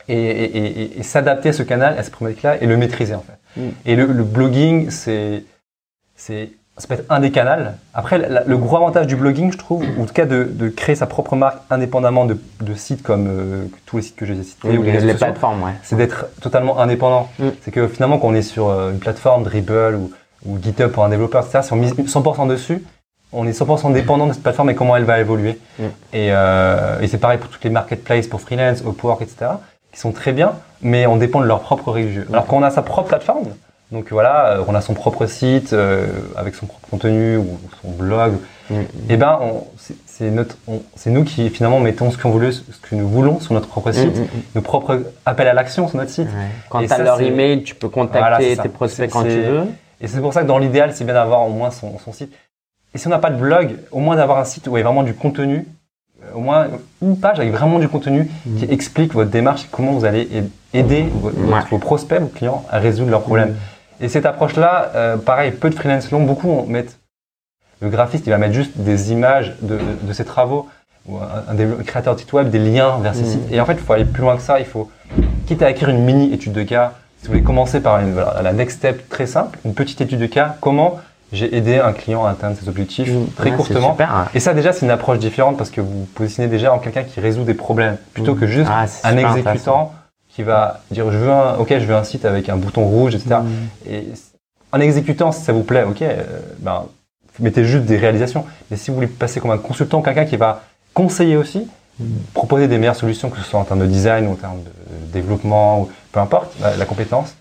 Speaker 2: et, et- et- et s'adapter à ce canal, à cette problématique-là et le maîtriser en fait.
Speaker 1: Mm.
Speaker 2: Et le, le blogging, c'est, c'est, ça peut être un des canaux. Après, la- le gros avantage du blogging, je trouve, ou en tout cas de, de créer sa propre marque indépendamment de, de sites comme euh, tous les sites que j'ai cités ou les
Speaker 1: les, plateformes, ouais.
Speaker 2: c'est d'être totalement indépendant.
Speaker 1: Mm.
Speaker 2: C'est que finalement, quand on est sur euh, une plateforme, Dribble ou, ou GitHub pour un développeur, etc., si on mise 100% dessus, on est 100% dépendant de cette plateforme et comment elle va évoluer.
Speaker 1: Mm.
Speaker 2: Et, euh, et c'est pareil pour toutes les marketplaces, pour freelance, Upwork, etc., qui sont très bien, mais on dépend de leur propre religieux. Alors quand on a sa propre plateforme, donc voilà, euh, on a son propre site euh, avec son propre contenu ou son blog,
Speaker 1: Mm.
Speaker 2: et ben c'est- nous qui finalement mettons ce qu'on voulait, ce que nous voulons sur notre propre site,
Speaker 1: Mm, mm,
Speaker 2: nos propres appels à l'action sur notre site.
Speaker 1: Ouais. Quand tu as
Speaker 2: ça,
Speaker 1: leur email, tu peux contacter
Speaker 2: Voilà, c'est ça.
Speaker 1: tes prospects quand tu veux.
Speaker 2: Et c'est pour ça que dans l'idéal, c'est bien d'avoir au moins son, son site. Et si on n'a pas de blog, au moins d'avoir un site où il y a vraiment du contenu, au moins une page avec vraiment du contenu qui explique votre démarche et comment vous allez aid- aider vos,
Speaker 1: Mm. Ouais.
Speaker 2: vos prospects, vos clients à résoudre leurs problèmes. Et cette approche-là, euh, pareil, peu de freelance l'ont, beaucoup en mettent. Le graphiste, il va mettre juste des images de, de- de ses travaux, ou un, créateur de site web, des liens vers ses
Speaker 1: Mm.
Speaker 2: sites. Et en fait, il faut aller plus loin que ça. Il faut, quitte à écrire une mini étude de cas, si vous voulez commencer par une, voilà, la next step très simple, une petite étude de cas, comment j'ai aidé un client à atteindre ses objectifs très
Speaker 1: Ouais,
Speaker 2: courtement. Et ça, déjà, c'est une approche différente parce que vous vous positionnez déjà en quelqu'un qui résout des problèmes, plutôt que juste
Speaker 1: Ah,
Speaker 2: un exécutant qui va dire je veux un, ok, je veux un site avec un bouton rouge, etc.
Speaker 1: Mm.
Speaker 2: Et en exécutant, si ça vous plaît, ok, euh, ben, mettez juste des réalisations. Mais si vous voulez passer comme un consultant, quelqu'un qui va conseiller aussi, proposer des meilleures solutions, que ce soit en termes de design ou en termes de développement, ou peu importe, la, la compétence,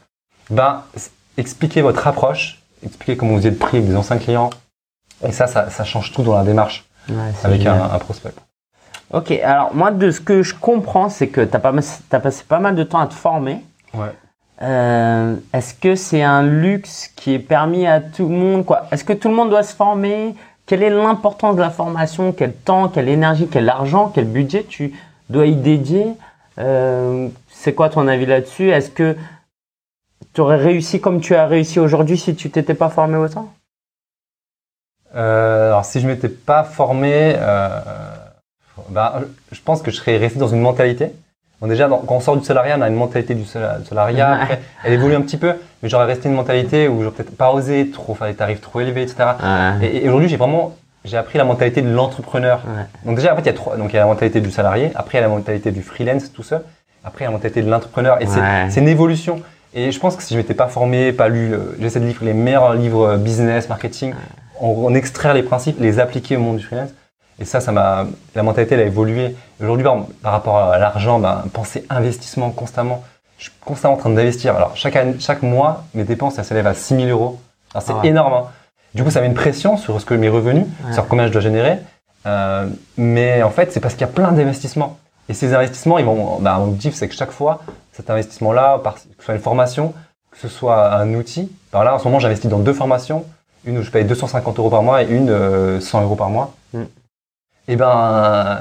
Speaker 2: ben, expliquez votre approche, expliquez comment vous êtes pris avec des anciens clients. Et ça, ça, ça change tout dans la démarche
Speaker 1: Ouais,
Speaker 2: avec un, un prospect.
Speaker 1: Ok, alors moi, de ce que je comprends, c'est que tu as, passé pas mal de temps à te former.
Speaker 2: Ouais.
Speaker 1: Euh, Est-ce que c'est un luxe qui est permis à tout le monde Est-ce que tout le monde doit se former? Quelle est l'importance de la formation? Quel temps, quelle énergie, quel argent, quel budget tu dois y dédier? Euh, C'est quoi ton avis là-dessus? Est-ce que tu aurais réussi comme tu as réussi aujourd'hui si tu t'étais pas formé autant
Speaker 2: Euh, alors, si je m'étais pas formé, euh, ben, je pense que je serais resté dans une mentalité. Bon, déjà, quand on sort du salariat, on a une mentalité du sal- salariat.
Speaker 1: Ouais.
Speaker 2: Après, elle évolue un petit peu, mais j'aurais resté une mentalité où j'aurais peut-être pas osé trop faire des tarifs trop élevés, etc. Et, et aujourd'hui, j'ai vraiment, j'ai appris la mentalité de l'entrepreneur.
Speaker 1: Ouais.
Speaker 2: Donc déjà, en fait, il y a trois. Donc il y a la mentalité du salarié. Après, il y a la mentalité du freelance, tout ça. après la mentalité de l'entrepreneur. Et c'est une évolution. Et je pense que si je m'étais pas formé, pas lu, euh, j'essaie de lire les meilleurs livres euh, business, marketing, en, en extraire les principes, les appliquer au monde du freelance. Et ça, ça m'a, la mentalité elle a évolué. Aujourd'hui, par, par rapport à l'argent, ben, penser investissement constamment. Je suis constamment en train d'investir. Alors chaque année, chaque mois, mes dépenses, elles s'élèvent à 6 000 euros. Alors c'est
Speaker 3: Ah ouais.
Speaker 2: énorme. hein. Du coup, ça met une pression sur ce que mes revenus,
Speaker 3: Ouais.
Speaker 2: sur combien je dois générer. Euh, mais en fait, c'est parce qu'il y a plein d'investissements. Et ces investissements, ils vont, bah, mon objectif, c'est que chaque fois, cet investissement-là, par- que ce soit une formation, que ce soit un outil. Alors là, en ce moment, j'investis dans deux formations. Une où je paye 250 euros par mois et une euh, 100 euros par mois.
Speaker 3: Mm.
Speaker 2: Et ben,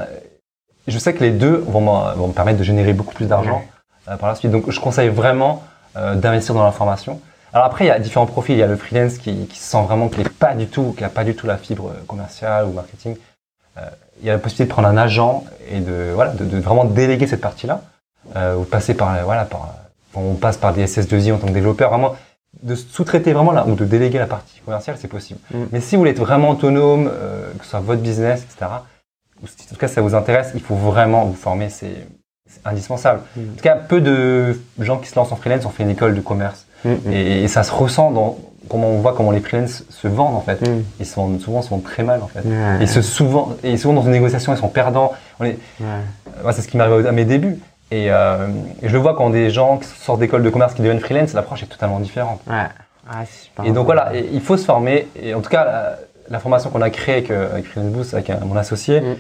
Speaker 2: je sais que les deux vont, me permettre de générer beaucoup plus d'argent euh, par la suite. Donc, je conseille vraiment euh, d'investir dans la formation. Alors après, il y a différents profils. Il y a le freelance qui, qui sent vraiment qu'il n'est pas du tout, qu'il n'a pas du tout la fibre euh, commerciale ou marketing. Euh, il y a la possibilité de prendre un agent et de, voilà, de, de vraiment déléguer cette partie-là. Euh, ou de passer par, euh, voilà, par, quand on passe par des SS2I en tant que développeur, vraiment de sous-traiter vraiment là, ou de déléguer la partie commerciale, c'est possible.
Speaker 3: Mm.
Speaker 2: Mais si vous voulez être vraiment autonome, euh, que ce soit votre business, etc., ou si en tout cas ça vous intéresse, il faut vraiment vous former, c'est indispensable.
Speaker 3: Mm.
Speaker 2: En tout cas, peu de gens qui se lancent en freelance ont fait une école de commerce.
Speaker 3: Mm.
Speaker 2: Et, et ça se ressent dans comment on voit comment les freelance se vendent en fait. Ils se vendent souvent se vendent très mal en fait. Et se souvent et souvent dans une négociation ils sont perdants. On est,
Speaker 3: Ouais.
Speaker 2: moi c'est ce qui m'arrive à mes débuts. Et, euh, et je le vois quand des gens qui sortent d'école de commerce qui deviennent freelance, l'approche est totalement différente.
Speaker 3: Ouais. Ah, super
Speaker 2: Et donc voilà, et il faut se former. Et en tout cas, la, la formation qu'on a créée avec, euh, avec Freelance Boost, avec euh, mon associé,
Speaker 3: Mm.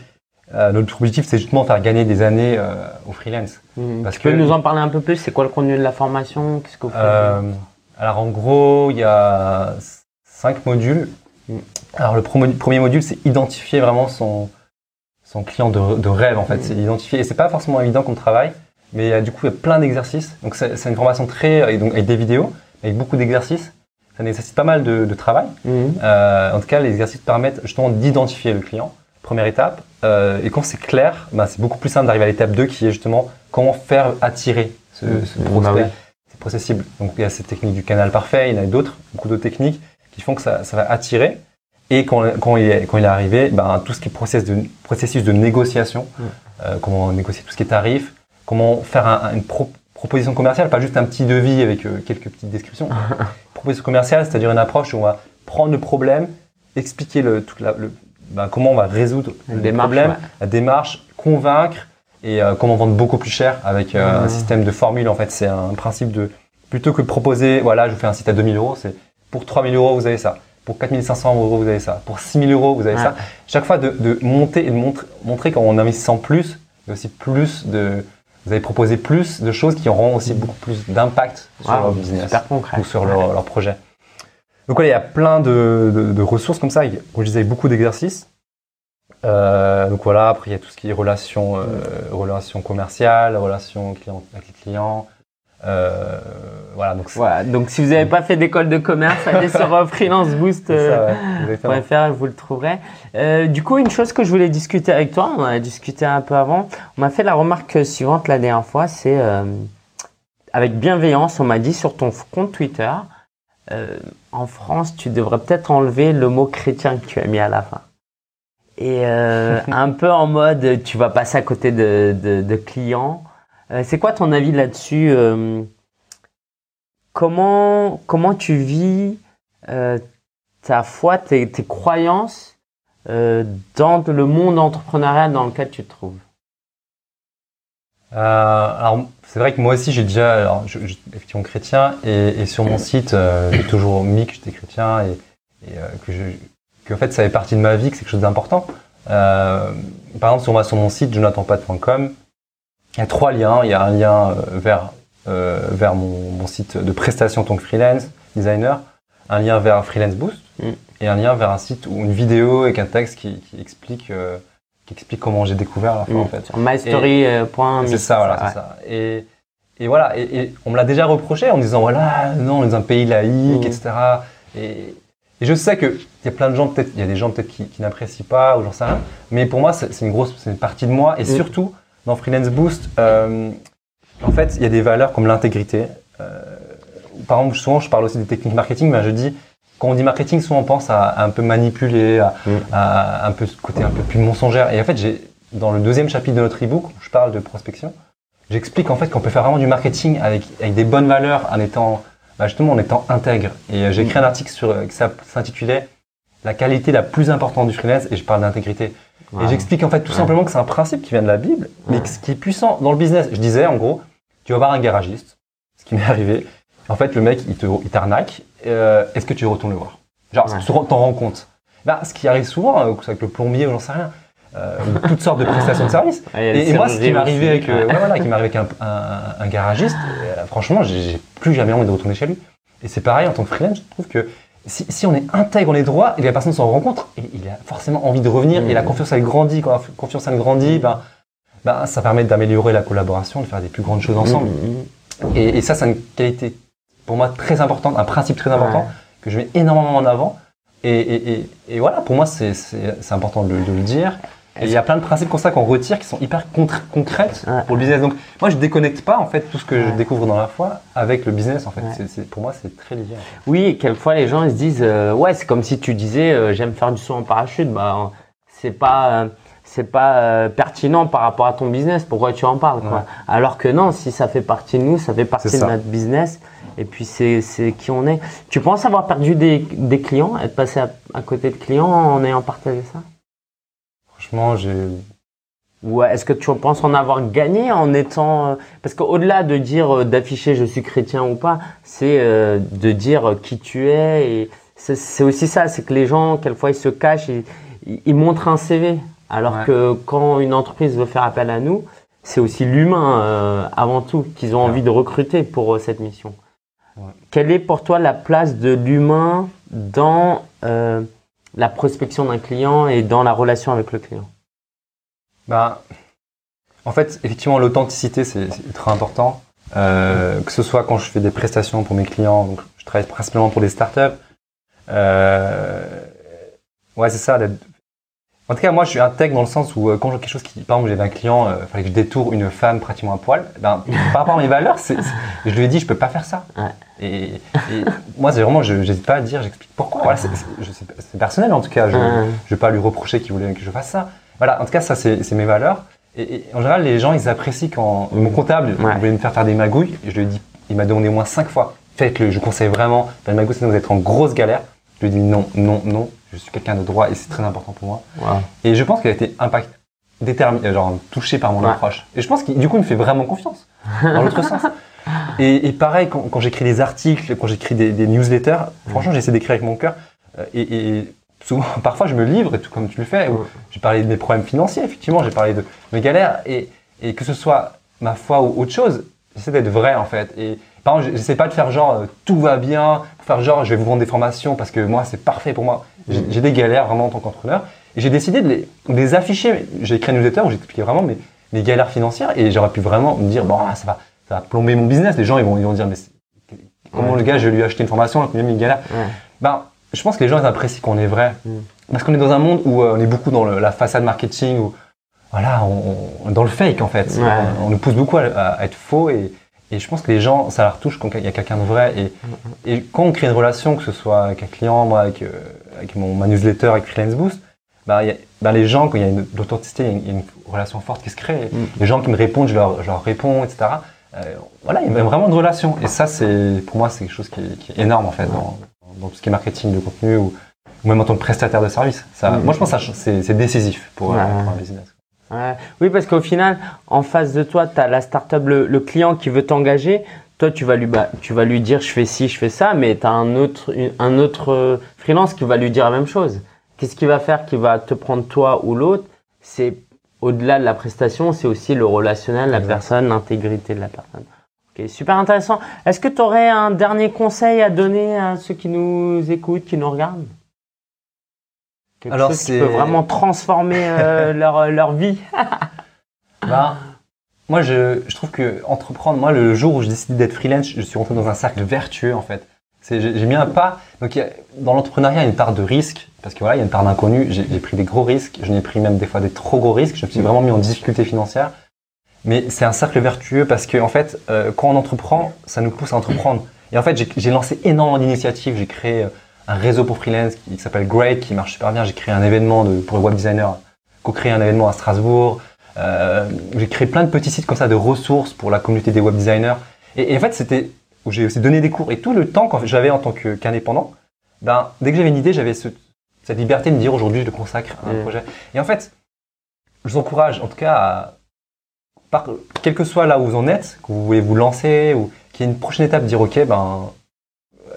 Speaker 2: euh, notre objectif c'est justement faire gagner des années euh, aux freelance.
Speaker 3: Mm.
Speaker 2: parce
Speaker 3: tu peux nous en parler un peu plus? C'est quoi le contenu de la formation? Qu'est-ce que vous faites?
Speaker 2: Alors en gros, il y a cinq modules.
Speaker 3: Mm.
Speaker 2: Alors le premier module, c'est identifier vraiment son, son client de, de rêve en fait. C'est identifier, et c'est pas forcément évident comme travail, mais a, du coup il y a plein d'exercices. Donc c'est c'est une formation très, et donc avec des vidéos, avec beaucoup d'exercices. Ça nécessite pas mal de, de travail.
Speaker 3: Mhm.
Speaker 2: Euh, en tout cas, les exercices permettent justement d'identifier le client. Première étape. Euh, et quand c'est clair, ben, c'est beaucoup plus simple d'arriver à l'étape 2 qui est justement comment faire attirer ce, ce
Speaker 3: Mmh,
Speaker 2: prospect.
Speaker 3: oui.
Speaker 2: C'est possible. Donc il y a cette technique du canal parfait, il y en a d'autres, beaucoup d'autres techniques qui font que ça, ça va attirer. Et quand, quand, il, est, quand il est arrivé, ben, tout ce qui est process de, processus de négociation,
Speaker 3: Mmh.
Speaker 2: euh, comment négocier tout ce qui est tarif, comment faire un- une pro- proposition commerciale, pas juste un petit devis avec euh, quelques petites descriptions. proposition commerciale, c'est-à-dire une approche où on va prendre le problème, expliquer le, toute la- le, ben, comment on va résoudre le
Speaker 3: démarche,
Speaker 2: problème,
Speaker 3: ouais.
Speaker 2: la démarche, convaincre et euh, comment vendre beaucoup plus cher avec euh, un système de formule. En fait, c'est un principe de plutôt que de proposer, voilà, je vous fais un site à 2000 euros, c'est pour 3000 euros vous avez ça, pour 4500 euros vous avez ça, pour 6000 euros vous avez
Speaker 3: Ouais.
Speaker 2: ça. Chaque fois de, de monter et de montrer, montrer qu'en investissant plus, il y a aussi plus de, vous avez proposé plus de choses qui auront aussi beaucoup plus d'impact sur
Speaker 3: Wow,
Speaker 2: leur business ou sur leur, leur projet. Donc voilà, il y a plein de, de- de ressources comme ça, comme je disais, beaucoup d'exercices. Euh, donc voilà, après il y a tout ce qui est relations, euh, relations commerciales, relations client, avec les clients. Euh, voilà, donc
Speaker 3: Voilà, donc si vous n'avez pas fait d'école de commerce, allez sur euh, Freelance Boost.
Speaker 2: c'est ça,
Speaker 3: euh,
Speaker 2: ouais.
Speaker 3: .fr, vous le trouverez. Euh, du coup, une chose que je voulais discuter avec toi, on en a discuté un peu avant, on m'a fait la remarque suivante la dernière fois, c'est euh, avec bienveillance, on m'a dit sur ton compte Twitter, euh, en France, tu devrais peut-être enlever le mot chrétien que tu as mis à la fin. Et euh, un peu en mode, tu vas passer à côté de, de, de clients. Euh, c'est quoi ton avis là-dessus euh, Comment comment tu vis euh, ta foi, tes, tes croyances dans le monde entrepreneurial dans lequel tu te trouves?
Speaker 2: Alors, c'est vrai que moi aussi, j'ai déjà, alors, effectivement chrétien, et, sur mon site, j'ai toujours mis que j'étais chrétien et, que, en fait, ça fait partie de ma vie, que c'est quelque chose d'important. Par exemple, on va sur mon site, jonathanpat.com, il y a trois liens. Il y a un lien euh, vers, euh, vers mon, mon site de prestation en tant que freelance, designer, un lien vers Freelance Boost,
Speaker 3: Mm.
Speaker 2: et un lien vers un site ou une vidéo avec un texte qui, qui explique, euh, qui explique comment j'ai découvert la foi, en fait.
Speaker 3: Sur mystory.me.
Speaker 2: C'est ça, voilà, c'est ça. Et, et voilà, et, et on me l'a déjà reproché en disant, voilà, non, on est dans un pays laïque,
Speaker 3: Mhm.
Speaker 2: etc. Et, et je sais qu'il y a plein de gens, peut-être, il y a des gens peut-être qui, qui n'apprécient pas, ou j'en sais rien. Mais pour moi, c'est une grosse, c'est une partie de moi. Et surtout, dans Freelance Boost, euh, en fait, il y a des valeurs comme l'intégrité. Euh, par exemple, souvent, je parle aussi des techniques marketing, mais je dis, quand on dit marketing, souvent on pense à, à un peu manipuler, à,
Speaker 3: Mhm.
Speaker 2: à un peu ce côté un peu plus mensongère. Et en fait, j'ai dans le deuxième chapitre de notre ebook, je parle de prospection, j'explique en fait qu'on peut faire vraiment du marketing avec, avec des bonnes valeurs en étant, bah, justement, en étant intègre. Et euh, j'ai écrit un article sur, qui s'intitulait La qualité la plus importante du freelance et je parle d'intégrité.
Speaker 1: Ouais.
Speaker 2: Et j'explique en fait tout
Speaker 1: Ouais.
Speaker 2: simplement que c'est un principe qui vient de la Bible, mais ce qui est puissant dans le business. Je disais en gros, tu vas voir un garagiste, ce qui m'est arrivé. En fait, le mec, il te, il t'arnaque. euh, Est-ce que tu retournes le voir? Genre, tu t'en rends compte. Ben, ce qui arrive souvent, euh, avec le plombier ou j'en sais rien, euh, ou toutes sortes de prestations de services.
Speaker 1: Ouais,
Speaker 2: Et, et moi, ce qui m'est arrivé avec, euh,
Speaker 1: Ouais.
Speaker 2: voilà, qui avec un, un, un garagiste, euh, franchement, j'ai plus jamais envie de retourner chez lui. Et c'est pareil en tant que freelance, je trouve que si, si on est intègre, on est droit, et que la personne s'en rend compte, il, il a forcément envie de revenir, et la
Speaker 1: Mhm.
Speaker 2: confiance elle grandit. Quand la confiance elle grandit, ben, ben, ça permet d'améliorer la collaboration, de faire des plus grandes choses ensemble.
Speaker 1: Mhm.
Speaker 2: Et, et ça, c'est une qualité pour moi très importante, un principe très important
Speaker 1: Ouais.
Speaker 2: que je mets énormément en avant. Et, et, et, et voilà, pour moi, c'est important de le dire. Et il y a plein de principes comme ça qu'on retire qui sont hyper concrètes
Speaker 1: Ouais.
Speaker 2: pour le business. Donc, moi, je déconnecte pas en fait tout ce que je découvre dans la foi avec le business. En fait,
Speaker 1: Ouais.
Speaker 2: C'est- pour moi, c'est très lié. en fait.
Speaker 1: Oui, quelquefois les gens ils se disent euh, ouais c'est comme si tu disais euh, j'aime faire du saut en parachute bah c'est pas euh, c'est pas euh, pertinent par rapport à ton business pourquoi tu en parles quoi? Alors que non si ça fait partie de nous ça fait partie de notre business et puis c'est c'est qui on est tu penses avoir perdu des, des clients? Être passé à, à côté de clients en ayant partagé ça?
Speaker 2: Franchement, j'ai.
Speaker 1: est-ce que tu penses en avoir gagné en étant euh, parce qu'au-delà de dire euh, d'afficher je suis chrétien ou pas, c'est euh, de dire qui tu es et c'est- aussi ça, c'est que les gens quelquefois ils se cachent, ils, montrent un CV alors
Speaker 2: Ouais.
Speaker 1: que quand une entreprise veut faire appel à nous, c'est aussi l'humain euh, avant tout qu'ils ont
Speaker 2: Ouais.
Speaker 1: envie de recruter pour euh, cette mission.
Speaker 2: Ouais.
Speaker 1: Quelle est pour toi la place de l'humain dans euh, la prospection d'un client et dans la relation avec le client
Speaker 2: Ben, en fait, effectivement, l'authenticité, c'est ultra important. Euh, que ce soit quand je fais des prestations pour mes clients, je travaille principalement pour des startups. Euh, ouais, c'est ça. En tout cas, moi, je suis intègre dans le sens où euh, quand j'ai quelque chose qui, par exemple, j'avais un client, il fallait que je détourne une femme pratiquement à poil. Ben, par rapport à mes valeurs, c'est, c'est- je lui ai dit, je peux pas faire ça.
Speaker 1: Ouais.
Speaker 2: Et, et moi, c'est vraiment, je n'hésite pas à dire, j'explique pourquoi. Voilà, c'est, c'est- je personnel en tout cas. Je, je vais pas lui reprocher qu'il voulait que je fasse ça. Voilà, en tout cas, ça, c'est mes valeurs. Et, et en général, les gens, ils apprécient quand mon comptable
Speaker 1: Ouais.
Speaker 2: voulait me faire faire des magouilles. Et je lui ai dit, il m'a demandé au moins cinq fois. Faites-le, je vous conseille vraiment. Faire une magouille, sinon vous êtes en grosse galère. Je lui ai dit non, non, non. Je suis quelqu'un de droit et c'est très important pour moi.
Speaker 1: Wow.
Speaker 2: Et je pense qu'il a été impact, déterminé, genre touché par mon
Speaker 1: Ouais.
Speaker 2: approche. Et je pense qu'il, du coup, il me fait vraiment confiance. Dans l'autre sens. Et, et pareil, quand, quand j'écris des articles, quand j'écris des, des newsletters, franchement, j'essaie d'écrire avec mon cœur. Euh, Et, et souvent, parfois, je me livre, et tout comme tu le fais. J'ai parlé de mes problèmes financiers, effectivement, j'ai parlé de mes galères. Et, et que ce soit ma foi ou autre chose, j'essaie d'être vrai, en fait. Et par exemple, j'essaie pas de faire genre, euh, tout va bien, faire genre, je vais vous vendre des formations parce que moi, c'est parfait pour moi. J'ai des galères vraiment en tant qu'entrepreneur. Et j'ai décidé de les, de les afficher. J'ai écrit une newsletter où j'expliquais vraiment mes, mes galères financières et j'aurais pu vraiment me dire, bon, ah, ça va, ça va plomber mon business. Les gens, ils vont, ils vont dire, mais comment
Speaker 1: Ouais.
Speaker 2: le gars, je vais lui acheter une formation alors qu'il a une galère.
Speaker 1: Ouais.
Speaker 2: Ben, je pense que les gens, ils apprécient qu'on est vrai.
Speaker 1: Mm.
Speaker 2: Parce qu'on est dans un monde où euh, on est beaucoup dans le- la façade marketing, où, voilà, on, on- dans le fake, en fait.
Speaker 1: Ouais.
Speaker 2: On, on nous pousse beaucoup à, à être faux et, et je pense que les gens, ça leur touche quand il y a quelqu'un de vrai. Et, et quand on crée une relation, que ce soit avec un client, moi, avec, euh, avec mon, ma newsletter, avec Freelance Boost, y a- ben, les gens, quand il y a une, de l'authenticité, il y a une, relation forte qui se crée.
Speaker 1: Mm.
Speaker 2: Les gens qui me répondent, je leur, je leur réponds, etc. Euh, voilà, il y a vraiment une relation. Et ça, c'est, pour moi, c'est quelque chose qui est, qui est énorme, en fait, dans, dans tout ce qui est marketing de contenu ou, ou même en tant que prestataire de service. Ça,
Speaker 1: Mm.
Speaker 2: Moi, je pense que c'est, c'est décisif euh, pour un business.
Speaker 1: Ouais. Oui, parce qu'au final, en face de toi, tu as la startup, le, le client qui veut t'engager. Toi, tu vas, lui, bah, tu vas lui dire je fais ci, je fais ça, mais tu as un autre, une- un autre euh, freelance qui va lui dire la même chose. Qu'est-ce qu'il va faire qui va te prendre toi ou l'autre? C'est au-delà de la prestation, c'est aussi le relationnel, la personne, l'intégrité de la personne. Ok, super intéressant. Est-ce que tu aurais un dernier conseil à donner à ceux qui nous écoutent, qui nous regardent? Quelque
Speaker 2: Alors,
Speaker 1: chose qui peut vraiment transformer euh, leur, leur vie?
Speaker 2: Ben, moi, je, je trouve que entreprendre, moi, le jour où je décide d'être freelance, je suis rentré dans un cercle vertueux, en fait. J'ai, mis un pas. Donc, a- dans l'entrepreneuriat, il y a une part de risque, parce que voilà, il y a une part d'inconnu. J'ai, pris des gros risques. Je n'ai pris même des fois des trop gros risques. Je me suis vraiment mis en difficulté financière. Mais c'est un cercle vertueux parce que, en fait, euh, quand on entreprend, ça nous pousse à entreprendre. Et en fait, j'ai, lancé énormément d'initiatives. J'ai créé euh, un réseau pour freelance qui, qui s'appelle Great, qui marche super bien. J'ai créé un événement de, pour les web designers, co-créé un événement à Strasbourg. Euh, j'ai créé plein de petits sites comme ça de ressources pour la communauté des web designers. Et, et en fait, c'était où j'ai aussi donné des cours. Et tout le temps que j'avais en tant qu'indépendant, ben, dès que j'avais une idée, j'avais ce- cette liberté de me dire aujourd'hui, je le consacre à un
Speaker 3: Mm.
Speaker 2: projet. Et en fait, je vous encourage, en tout cas, à, par, quel que soit là où vous en êtes, que vous voulez vous lancer ou qu'il y ait une prochaine étape, dire ok, ben,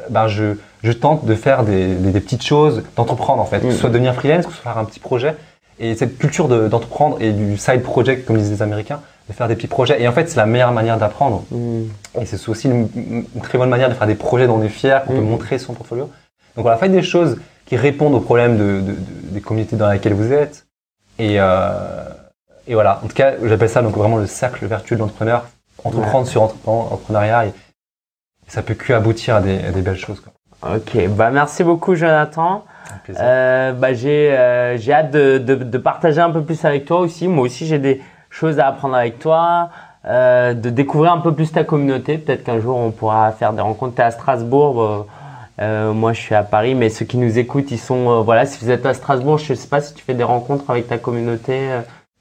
Speaker 2: ben je, je tente de faire des, des, des petites choses, d'entreprendre en fait, que ce
Speaker 3: Mm.
Speaker 2: soit devenir freelance, que ce soit faire un petit projet. Et cette culture de- d'entreprendre et du side project, comme disent les Américains, de faire des petits projets. Et en fait, c'est la meilleure manière d'apprendre.
Speaker 3: Hmm.
Speaker 2: Et c'est aussi une, une très bonne manière de faire des projets dont on est fier, qu'on peut
Speaker 3: Mhm.
Speaker 2: montrer son portfolio. Donc voilà, faites des choses qui répondent aux problèmes de, de- de- des communautés dans lesquelles vous êtes. Et, euh, et voilà, en tout cas, j'appelle ça donc vraiment le cercle vertueux de l'entrepreneur. Entreprendre sur entre- entrepreneuriat, et ça peut que aboutir à des, à des belles choses. Quoi.
Speaker 3: Ok, bah merci beaucoup Jonathan. Euh, bah, j'ai euh, j'ai hâte de, de, de partager un peu plus avec toi aussi. Moi aussi j'ai des choses à apprendre avec toi, euh, de découvrir un peu plus ta communauté. Peut-être qu'un jour on pourra faire des rencontres. T'es à Strasbourg, moi je suis à Paris, mais ceux qui nous écoutent, ils sont voilà. Si vous êtes à Strasbourg, je sais pas si tu fais des rencontres avec ta communauté,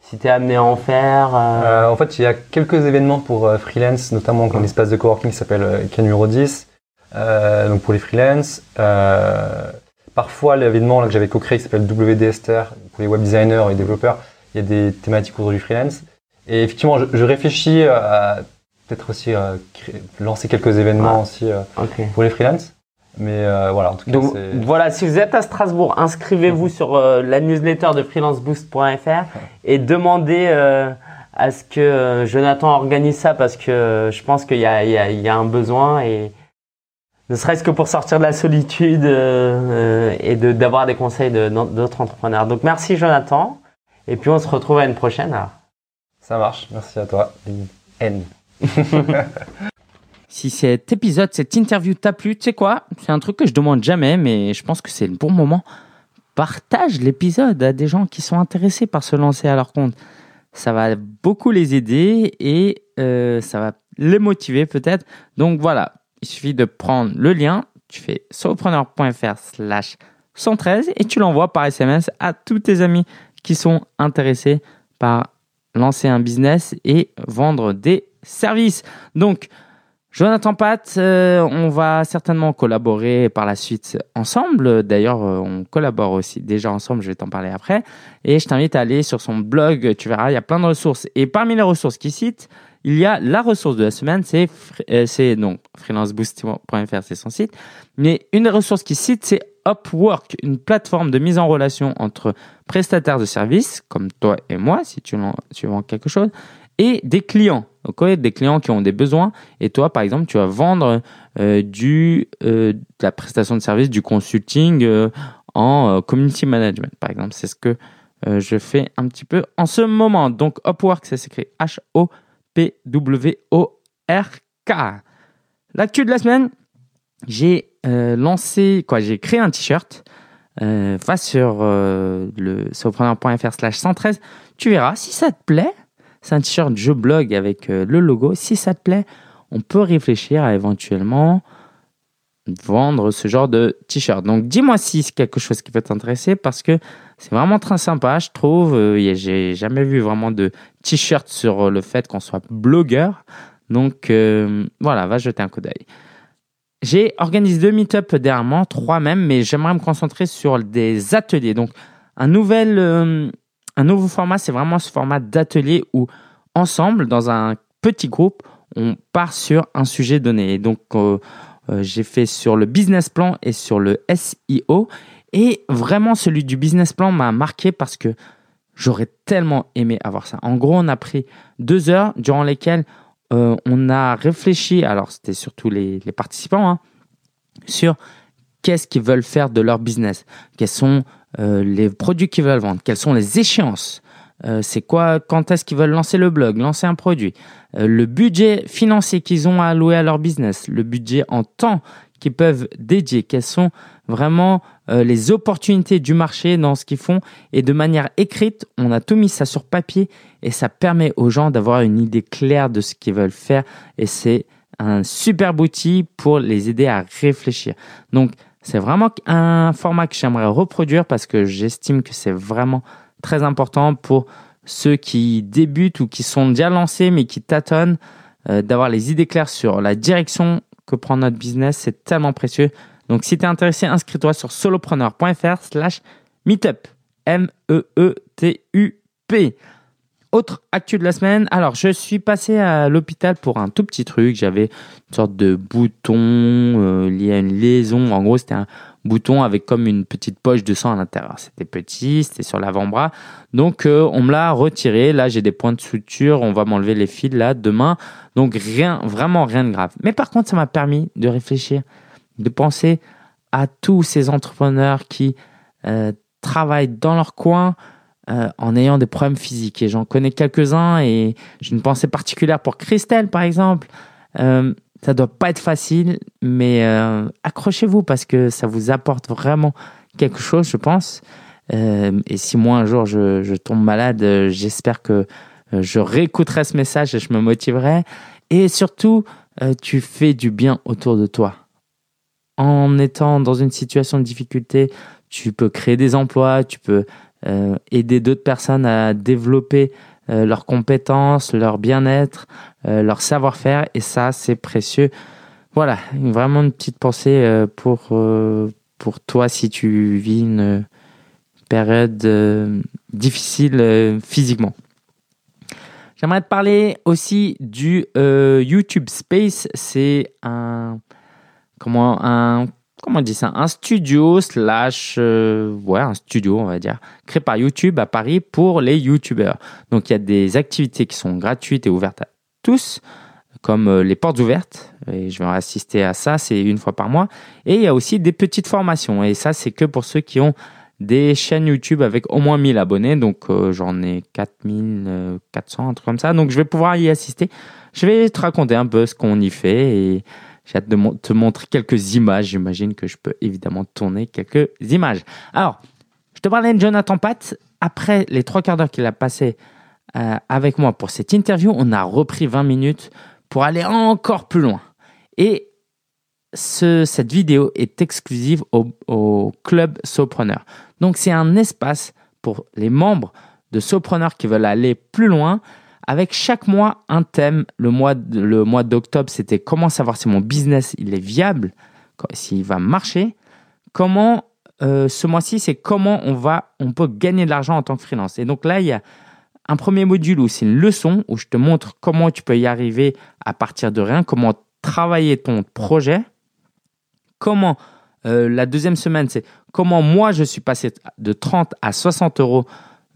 Speaker 3: si t'es amené à en faire.
Speaker 2: en fait, il y a quelques événements pour freelance, notamment dans l'espace de coworking qui s'appelle K numéro 10, euh, donc pour les freelance. Euh, parfois, l'événement que j'avais co-créé qui s'appelle WDSTR pour les web designers et développeurs, il y a des thématiques autour du freelance. Et effectivement, je, je réfléchis euh, à peut-être aussi euh, créer- lancer quelques événements
Speaker 3: Ah.
Speaker 2: aussi euh, pour les freelance. Mais euh, voilà, en tout cas,
Speaker 3: Donc voilà, si vous êtes à Strasbourg, inscrivez-vous sur euh, la newsletter de freelanceboost.fr et demandez à ce que Jonathan organise ça parce que je pense qu'il y y a un besoin et ne serait-ce que pour sortir de la solitude euh, euh, et de d'avoir des conseils de- d'autres entrepreneurs. Donc merci Jonathan et puis on se retrouve à une prochaine. alors.
Speaker 2: Ça marche, merci à toi. N.
Speaker 1: Si cet épisode, cette interview t'a plu, tu sais quoi? C'est un truc que je demande jamais, mais je pense que c'est le bon moment. Partage l'épisode à des gens qui sont intéressés par se lancer à leur compte. Ça va beaucoup les aider et euh, ça va les motiver peut-être. Donc voilà, il suffit de prendre le lien, tu fais solopreneur.fr slash 113 et tu l'envoies par SMS à tous tes amis qui sont intéressés par lancer un business et vendre des services. Donc, Jonathan Pat, euh, on va certainement collaborer par la suite ensemble. D'ailleurs, euh, on collabore aussi déjà ensemble, je vais t'en parler après. Et je t'invite à aller sur son blog, tu verras, il y a plein de ressources. Et parmi les ressources qu'il cite, il y a la ressource de la semaine, c'est euh, donc freelanceboost.fr, c'est son site. Mais une des ressources qu'il cite, c'est Upwork, une plateforme de mise en relation entre prestataires de services, comme toi et moi, si tu, tu vends quelque chose, et des clients. Ouais, des clients qui ont des besoins. Et toi, par exemple, tu vas vendre euh, du, euh, de la prestation de service, du consulting euh, en community management, par exemple. C'est ce que je fais un petit peu en ce moment. Donc, Upwork, ça s'écrit H-O-P-W-O-R-K. L'actu de la semaine, j'ai lancé, quoi, j'ai créé un t-shirt. Va sur le slash 113. Tu verras si ça te plaît. C'est un t-shirt je blog avec euh, le logo. Si ça te plaît, on peut réfléchir à éventuellement vendre ce genre de t-shirt. Donc dis-moi si c'est quelque chose qui peut t'intéresser parce que c'est vraiment très sympa, je trouve. Euh, J'ai jamais vu vraiment de t-shirt sur euh, le fait qu'on soit blogueur. Donc euh, voilà, va jeter un coup d'œil. J'ai organisé deux meet-up dernièrement, trois même, mais j'aimerais me concentrer sur des ateliers. Donc un nouvel, un nouveau format, c'est vraiment ce format d'atelier où ensemble, dans un petit groupe, on part sur un sujet donné. Et donc euh, euh, j'ai fait sur le business plan et sur le SEO. Et vraiment, celui du business plan m'a marqué parce que j'aurais tellement aimé avoir ça. En gros, on a pris deux heures durant lesquelles euh, on a réfléchi, alors c'était surtout les, participants, hein, sur qu'est-ce qu'ils veulent faire de leur business, quels sont les produits qu'ils veulent vendre, quelles sont les échéances, euh, c'est quoi, quand est-ce qu'ils veulent lancer le blog, lancer un produit, euh, le budget financier qu'ils ont à allouer à leur business, le budget en temps qu'ils peuvent dédier, quelles sont vraiment euh, les opportunités du marché dans ce qu'ils font. Et de manière écrite, on a tout mis ça sur papier et ça permet aux gens d'avoir une idée claire de ce qu'ils veulent faire. Et c'est un super outil pour les aider à réfléchir. Donc, c'est vraiment un format que j'aimerais reproduire parce que j'estime que c'est vraiment très important pour ceux qui débutent ou qui sont déjà lancés mais qui tâtonnent, euh, d'avoir les idées claires sur la direction que prend notre business, c'est tellement précieux. Donc si tu es intéressé, inscris-toi sur solopreneur.fr slash meetup. M-E-E-T-U-P. Autre actu de la semaine. Alors, je suis passé à l'hôpital pour un tout petit truc. J'avais une sorte de bouton euh, lié à une liaison. En gros, c'était un bouton avec comme une petite poche de sang à l'intérieur. C'était petit, c'était sur l'avant-bras. Donc, euh, on me l'a retiré. Là, j'ai des points de suture. On va m'enlever les fils là demain. Donc, rien, vraiment rien de grave. Mais par contre, ça m'a permis de réfléchir, de penser à tous ces entrepreneurs qui euh, travaillent dans leur coin euh, en ayant des problèmes physiques. Et j'en connais quelques-uns et j'ai une pensée particulière pour Christelle, par exemple. Euh, ça doit pas être facile, mais euh, accrochez-vous parce que ça vous apporte vraiment quelque chose, je pense. Euh, et si moi un jour je, je tombe malade, j'espère que je réécouterai ce message et je me motiverai. Et surtout, tu fais du bien autour de toi. En étant dans une situation de difficulté, tu peux créer des emplois, tu peux euh, aider d'autres personnes à développer euh, leurs compétences, leur bien-être, euh, leur savoir-faire, et ça, c'est précieux. Voilà, vraiment une petite pensée pour, pour toi si tu vis une période difficile physiquement. J'aimerais te parler aussi du YouTube Space. C'est un comment un comment on dit ça? Un studio slash euh, ouais un studio on va dire créé par YouTube à Paris pour les YouTubeurs. Donc il y a des activités qui sont gratuites et ouvertes à tous comme euh, les portes ouvertes et je vais assister à ça c'est une fois par mois et il y a aussi des petites formations et ça c'est que pour ceux qui ont des chaînes YouTube avec au moins 1000 abonnés. Donc, euh, j'en ai 4400, un truc comme ça. Donc, je vais pouvoir y assister. Je vais te raconter un peu ce qu'on y fait et j'ai hâte de te montrer quelques images. J'imagine que je peux évidemment tourner quelques images. Alors, je te parlais de Jonathan Pat. Après les trois quarts d'heure qu'il a passé euh, avec moi pour cette interview, on a repris 20 minutes pour aller encore plus loin. Et ce- cette vidéo est exclusive au, au club Sopreneur. Donc c'est un espace pour les membres de Sopreneur qui veulent aller plus loin avec chaque mois un thème. Le mois, le mois d'octobre, c'était comment savoir si mon business il est viable, s'il va marcher. Comment euh, ce mois-ci, c'est comment on va, on peut gagner de l'argent en tant que freelance. Et donc là, il y a un premier module où c'est une leçon où je te montre comment tu peux y arriver à partir de rien, comment travailler ton projet comment euh, la deuxième semaine, c'est comment moi je suis passé de 30 à 60 euros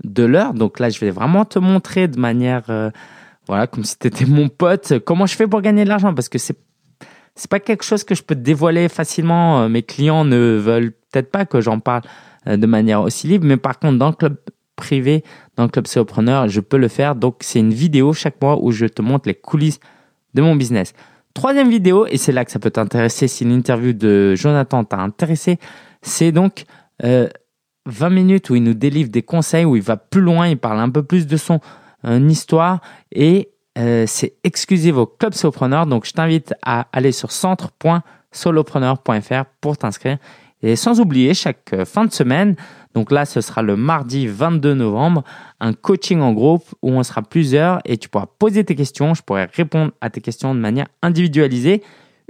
Speaker 1: de l'heure. Donc là, je vais vraiment te montrer de manière, euh, voilà, comme si tu étais mon pote, comment je fais pour gagner de l'argent parce que c'est c'est pas quelque chose que je peux dévoiler facilement. Euh, Mes clients ne veulent peut-être pas que j'en parle euh, de manière aussi libre, mais par contre, dans le club privé, dans le club Solopreneur, je peux le faire. Donc, c'est une vidéo chaque mois où je te montre les coulisses de mon business. Troisième vidéo, et c'est là que ça peut t'intéresser si l'interview de Jonathan t'a intéressé, c'est donc euh, 20 minutes où il nous délivre des conseils, où il va plus loin, il parle un peu plus de son euh, histoire et euh, c'est exclusif au Club Solopreneur. Donc je t'invite à aller sur centre.solopreneur.fr pour t'inscrire. Et sans oublier, chaque euh, fin de semaine, donc là ce sera le mardi 22 novembre, un coaching en groupe où on sera plusieurs et tu pourras poser tes questions. Je pourrai répondre à tes questions de manière individualisée.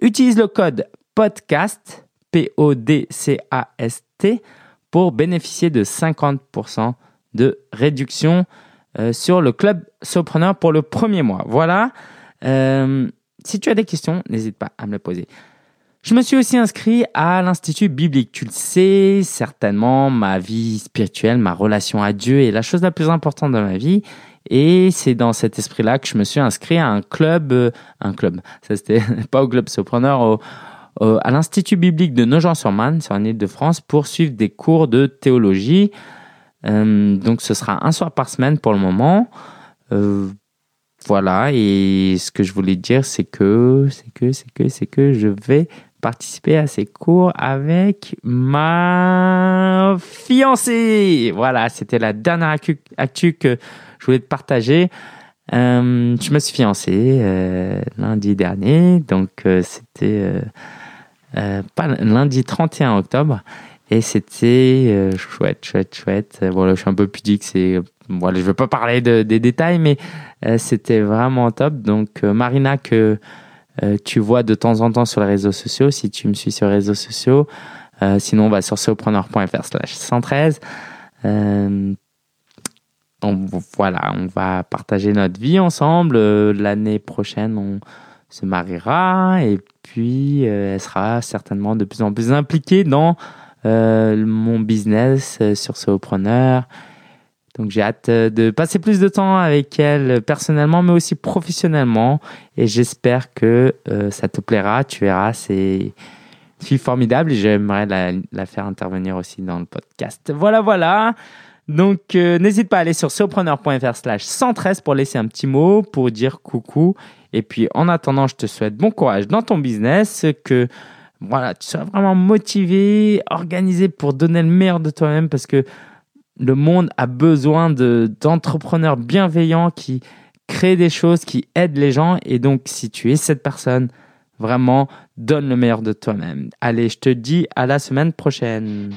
Speaker 1: Utilise le code podcast, P-O-D-C-A-S-T, pour bénéficier de 50% de réduction euh, sur le club Sopreneur pour le premier mois. Voilà. Euh, si tu as des questions, n'hésite pas à me les poser. Je me suis aussi inscrit à l'Institut biblique. Tu le sais, certainement, ma vie spirituelle, ma relation à Dieu est la chose la plus importante dans ma vie. Et c'est dans cet esprit-là que je me suis inscrit à un club, euh, un club, ça c'était pas au club Sopreneur, au, au- à l'Institut biblique de Nogent-sur-Marne, sur en Ile-de-France, pour suivre des cours de théologie. Euh, donc ce sera un soir par semaine pour le moment. Euh, voilà, et ce que je voulais dire, c'est que, c'est que, c'est que, c'est que je vais participer à ces cours avec ma fiancée. Voilà, c'était la dernière actu, que je voulais te partager. Euh, je me suis fiancé euh, lundi dernier, donc euh, c'était euh, euh, pas lundi 31 octobre. Et c'était euh, chouette, chouette, chouette. Euh, Voilà, je suis un peu pudique, c'est voilà, je ne veux pas parler de, des détails, mais euh, c'était vraiment top. Donc, euh, Marina, que euh, tu vois de temps en temps sur les réseaux sociaux, si tu me suis sur les réseaux sociaux, sinon, on va sur sopreneur.fr slash 113. On, voilà, on va partager notre vie ensemble. L'année prochaine, on se mariera et puis elle sera certainement de plus en plus impliquée dans mon business sur Solopreneur donc j'ai hâte euh, de passer plus de temps avec elle personnellement, mais aussi professionnellement. Et j'espère que euh, ça te plaira. Tu verras, c'est une fille formidable et j'aimerais la, faire intervenir aussi dans le podcast. Voilà, voilà. Donc euh, n'hésite pas à aller sur surpreneur.fr slash 113 pour laisser un petit mot, pour dire coucou. Et puis en attendant, je te souhaite bon courage dans ton business, que voilà, tu sois vraiment motivé, organisé pour donner le meilleur de toi-même parce que le monde a besoin d'entrepreneurs bienveillants qui créent des choses, qui aident les gens. Et donc, si tu es cette personne, vraiment, donne le meilleur de toi-même. Allez, je te dis à la semaine prochaine.